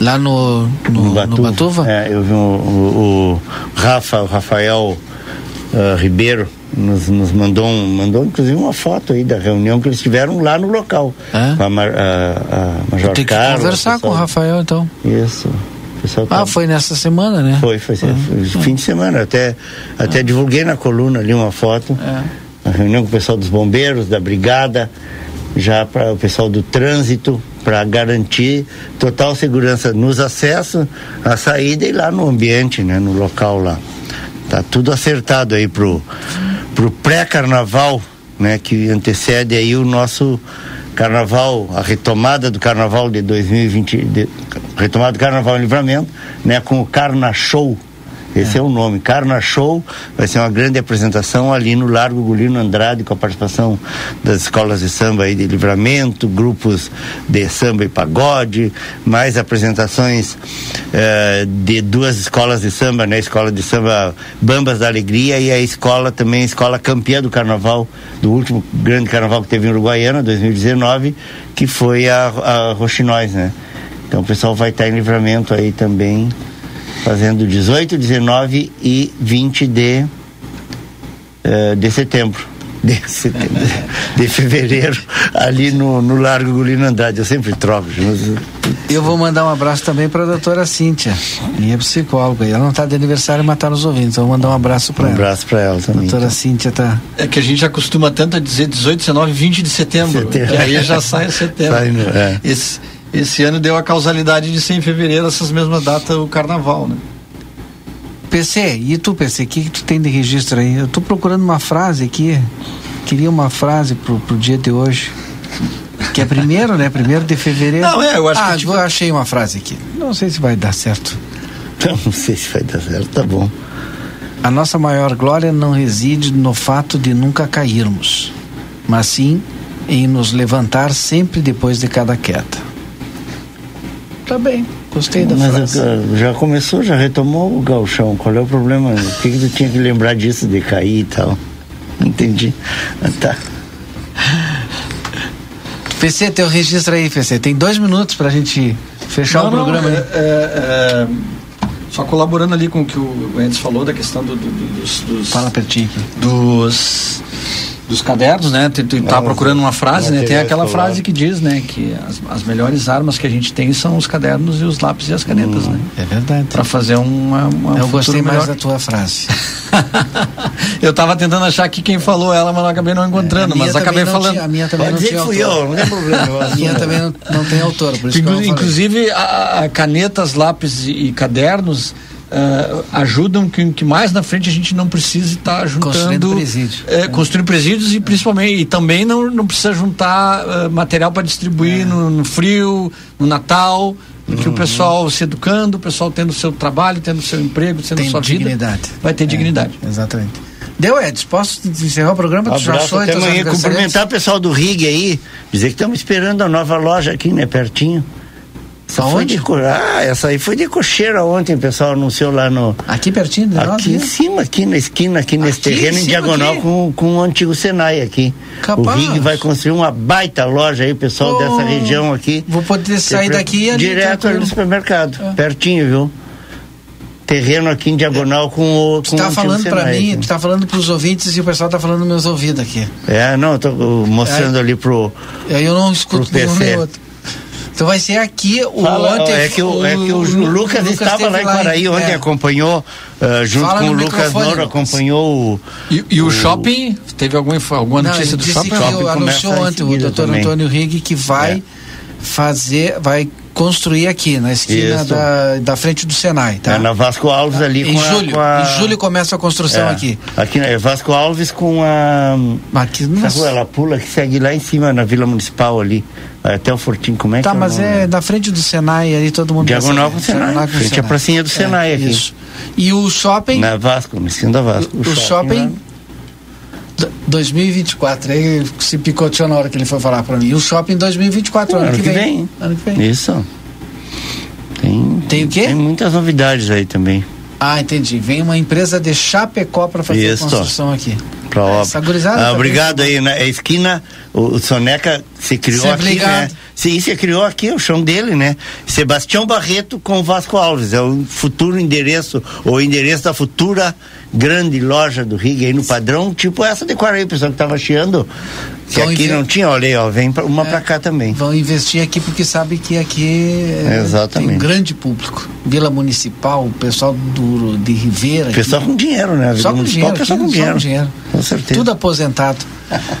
Lá no, no, no Batuva? É, eu vi o, o, o Rafa, o Rafael ah, Ribeiro nos, nos mandou, um, mandou inclusive uma foto aí da reunião que eles tiveram lá no local. Com a, a, a Major Tem que Carla, conversar com o Rafael, então. Isso. Pessoal Ah, tá- foi nessa semana, né? Foi, foi, foi fim de semana. Até, até divulguei na coluna ali uma foto. A reunião com o pessoal dos bombeiros, da brigada, já para o pessoal do trânsito, para garantir total segurança nos acessos, a saída e lá no ambiente, né, no local lá. Tá tudo acertado aí pro, pro pré-carnaval, né, que antecede aí o nosso carnaval, a retomada do carnaval de 2020, de, retomada do carnaval em livramento, né, com o Carna Show. Esse é. o nome, Carna Show, vai ser uma grande apresentação ali no Largo Gulino Andrade, com a participação das escolas de samba aí de livramento, grupos de samba e pagode, mais apresentações eh, de duas escolas de samba, né? A escola de samba Bambas da Alegria e a escola também, a escola campeã do carnaval, do último grande carnaval que teve em Uruguaiana, 2019, que foi a, a Roxinóis, né? Então o pessoal vai estar em livramento aí também, fazendo 18, 19 e 20 de, eh, de setembro. De, setembro, de fevereiro, ali no, no Largo Gulino Andrade. Eu sempre troco. Mas, Eu vou mandar um abraço também para a doutora Cíntia, minha psicóloga. E ela não está de aniversário, mas está nos ouvindo. Então eu vou mandar um abraço para um ela. abraço para ela também. Doutora Cíntia tá. É que a gente acostuma tanto a dizer 18, 19, 20 de setembro. Setembro. Que aí já sai setembro. Sai no- é. esse, esse ano deu a causalidade de ser em fevereiro, essas mesmas datas, o carnaval, né? PC, e tu, PC, o que, que tu tem de registro aí? Eu tô procurando uma frase aqui. Queria uma frase pro, pro dia de hoje. Que é primeiro, né? Primeiro de fevereiro. Não, é, eu acho ah, que, tipo- eu achei uma frase aqui. Não sei se vai dar certo. Não sei se vai dar certo, tá bom. A nossa maior glória não reside no fato de nunca cairmos, mas sim em nos levantar sempre depois de cada queda. Tá bem, gostei da Mas frase. uh, já começou, já retomou o galchão. Qual é o problema? Por que, que tu tinha que lembrar disso, de cair e tal? Entendi. Ah, tá. PC, teu registro aí, PC. Tem dois minutos pra gente fechar Não, o programa não, aí. é- é- é, só colaborando ali com o que o Endes falou da questão do- do- do- dos, dos. Fala pertinho aqui. Dos. Dos cadernos, né? Tu, tu tá Ah, procurando uma frase, né? Tem aquela escolar. frase que diz, né? Que as, as melhores armas que a gente tem são os cadernos e os lápis e as canetas, né? É verdade. Pra fazer uma. uma Eu um gostei mais melhor. da tua frase. Eu tava tentando achar aqui quem falou ela, mas eu acabei não encontrando. É, A minha mas acabei também não falando. tinha- a minha também Pode não tinha fui autor. eu, não tem problema. A minha também não, não tem autor, por isso que eu Inclu-. Inclusive, a, a canetas, lápis e, e cadernos ah, ajudam que, que mais na frente a gente não precise estar juntando. Construindo presídio. É, construir presídios e principalmente. E também não, não precisa juntar ah, material para distribuir É. no, no frio, no Natal. Porque Uhum. o pessoal se educando, o pessoal tendo seu trabalho, tendo seu emprego, tendo Tem sua dignidade. vida. Vai ter É, dignidade. Exatamente. Deu, Ed? Posso encerrar o programa? Já Abraço foi até amanhã. Cumprimentar o pessoal do Rig aí. Dizer que estamos esperando a nova loja aqui, né? Pertinho. Essa foi Aonde? de Ah, essa aí foi de cocheira ontem, o pessoal anunciou lá no. Aqui pertinho de nós, Aqui em né? cima, aqui na esquina, aqui nesse Aqui em terreno, em cima, diagonal aqui? com, com o antigo Senai aqui. Capaz. O Rig vai construir uma baita loja aí, o pessoal Oh, dessa região aqui. Vou poder sair Sempre- daqui e ali, Direto ali no supermercado, É. pertinho, viu? Terreno aqui em diagonal com o. Tu Com o tá antigo falando pra Senai mim, tu tá falando pros ouvintes e o pessoal tá falando nos meus ouvidos aqui. É, não, eu tô mostrando É. ali pro. Aí eu não escuto nenhum nem outro. Então vai ser aqui o Fala, ontem. é que o, é que o, Lu- Lucas, estava esteve lá em Quaraí ontem, é. acompanhou, uh, junto Fala com no o Lucas Noro, Lucas. acompanhou o. E, e o, shopping? Teve alguma, alguma Não, notícia do disse shopping? que Shopping anunciou ontem o doutor também. Antônio Rig que vai É. fazer, vai construir aqui na esquina da, da frente do Senai, tá? É, na Vasco Alves ali em com a- julho, com a- em julho começa a construção É, aqui. Aqui é Vasco Alves com a. Aqui, Essa nossa. rua ela pula que segue lá em cima na Vila Municipal ali. Até o Fortinho, como é Tá, que é? o mas é na frente do Senai ali todo mundo Diagonal com o. Senai, o frente à pracinha do Senai aqui. Isso. E o shopping, Na Vasco, no esquina da Vasco. o, shopping, d- 2024, aí se picoteou na hora que ele foi falar pra mim. E o shopping 2024, ano, ano que que vem. vem. Ano que vem. Isso. Tem, Tem o quê? Tem muitas novidades aí também. Ah, entendi. Vem uma empresa de Chapecó pra fazer Isso. a construção aqui. Pra obra. essa gurizada Ah, também. obrigado aí. Na esquina, o, o Soneca se criou Sempre aqui, ligado. né? Sim, se criou aqui, o chão dele, né? Sebastião Barreto com Vasco Alves. É o futuro endereço, o endereço da futura grande loja do Rig aí no padrão, tipo essa de Quaraí, o pessoal que tava chiando. Que Vão aqui inve- não tinha, olha aí, ó, vem pra- uma É. pra cá também. Vão investir aqui porque sabe que aqui é, Exatamente. tem um grande público. Vila Municipal, o pessoal do, de Ribeira. Pessoal aqui. com dinheiro, né? Só com dinheiro, pessoal aqui, com só dinheiro. com dinheiro. Com certeza. Tudo aposentado.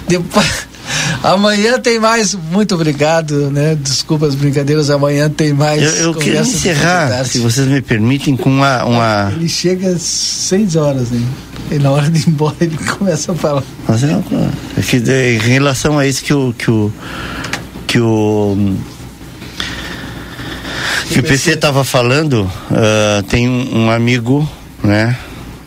Depois, amanhã tem mais. Muito obrigado, né? Desculpa as brincadeiras. Amanhã tem mais. Eu, eu do encerrar, se vocês me permitem, com uma. uma... Ele chega às 6 horas, né? E na hora de ir embora ele começa a falar. Mas é, é que de- em relação a isso que o que o que o que o PC estava falando, ah, tem um, um amigo, né,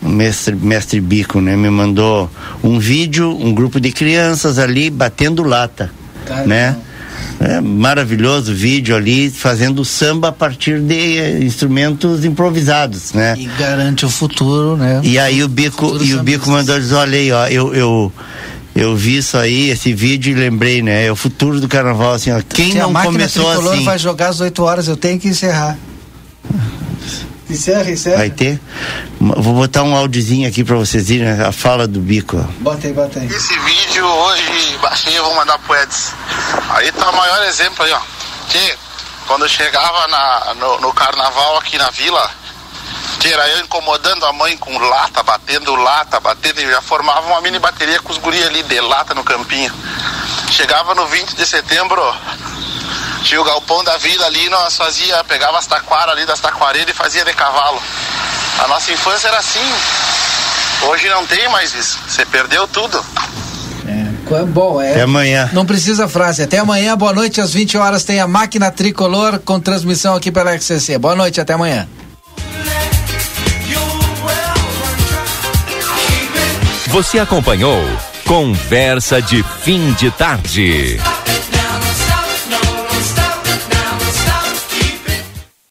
o mestre mestre Bico, né, me mandou um vídeo, um grupo de crianças ali batendo lata, Tá, né? É maravilhoso o vídeo ali fazendo samba a partir de eh, instrumentos improvisados, né? E garante o futuro, né? E aí o Bico, Futuro e o Bico mandou dizer, olha aí, ó, eu, eu, Eu vi isso aí, esse vídeo e lembrei, né? É o futuro do carnaval, assim, ó. Quem Se não a começou assim. vai jogar às 8 horas, eu tenho que encerrar. Encerra, encerra. Vai ter? Vou botar um áudiozinho aqui pra vocês irem, a fala do bico. Bota aí, bota aí. Esse vídeo hoje baixei eu vou mandar pro Edson. Aí tá o maior exemplo aí, ó. Que quando eu chegava na, no, no carnaval aqui na vila, que era eu incomodando a mãe com lata, batendo lata, batendo, e já formava uma mini bateria com os guri ali de lata no campinho. Chegava no 20 de setembro, tinha o galpão da vila ali, nós fazia, pegava as taquaras ali das taquareiras e fazia de cavalo. A nossa infância era assim. Hoje não tem mais isso. Você perdeu tudo. É bom, é. Até amanhã. Não precisa frase. Até amanhã, boa noite, às 20 horas tem a máquina tricolor com transmissão aqui pela XCC. Boa noite, até amanhã. Você acompanhou Conversa de Fim de Tarde.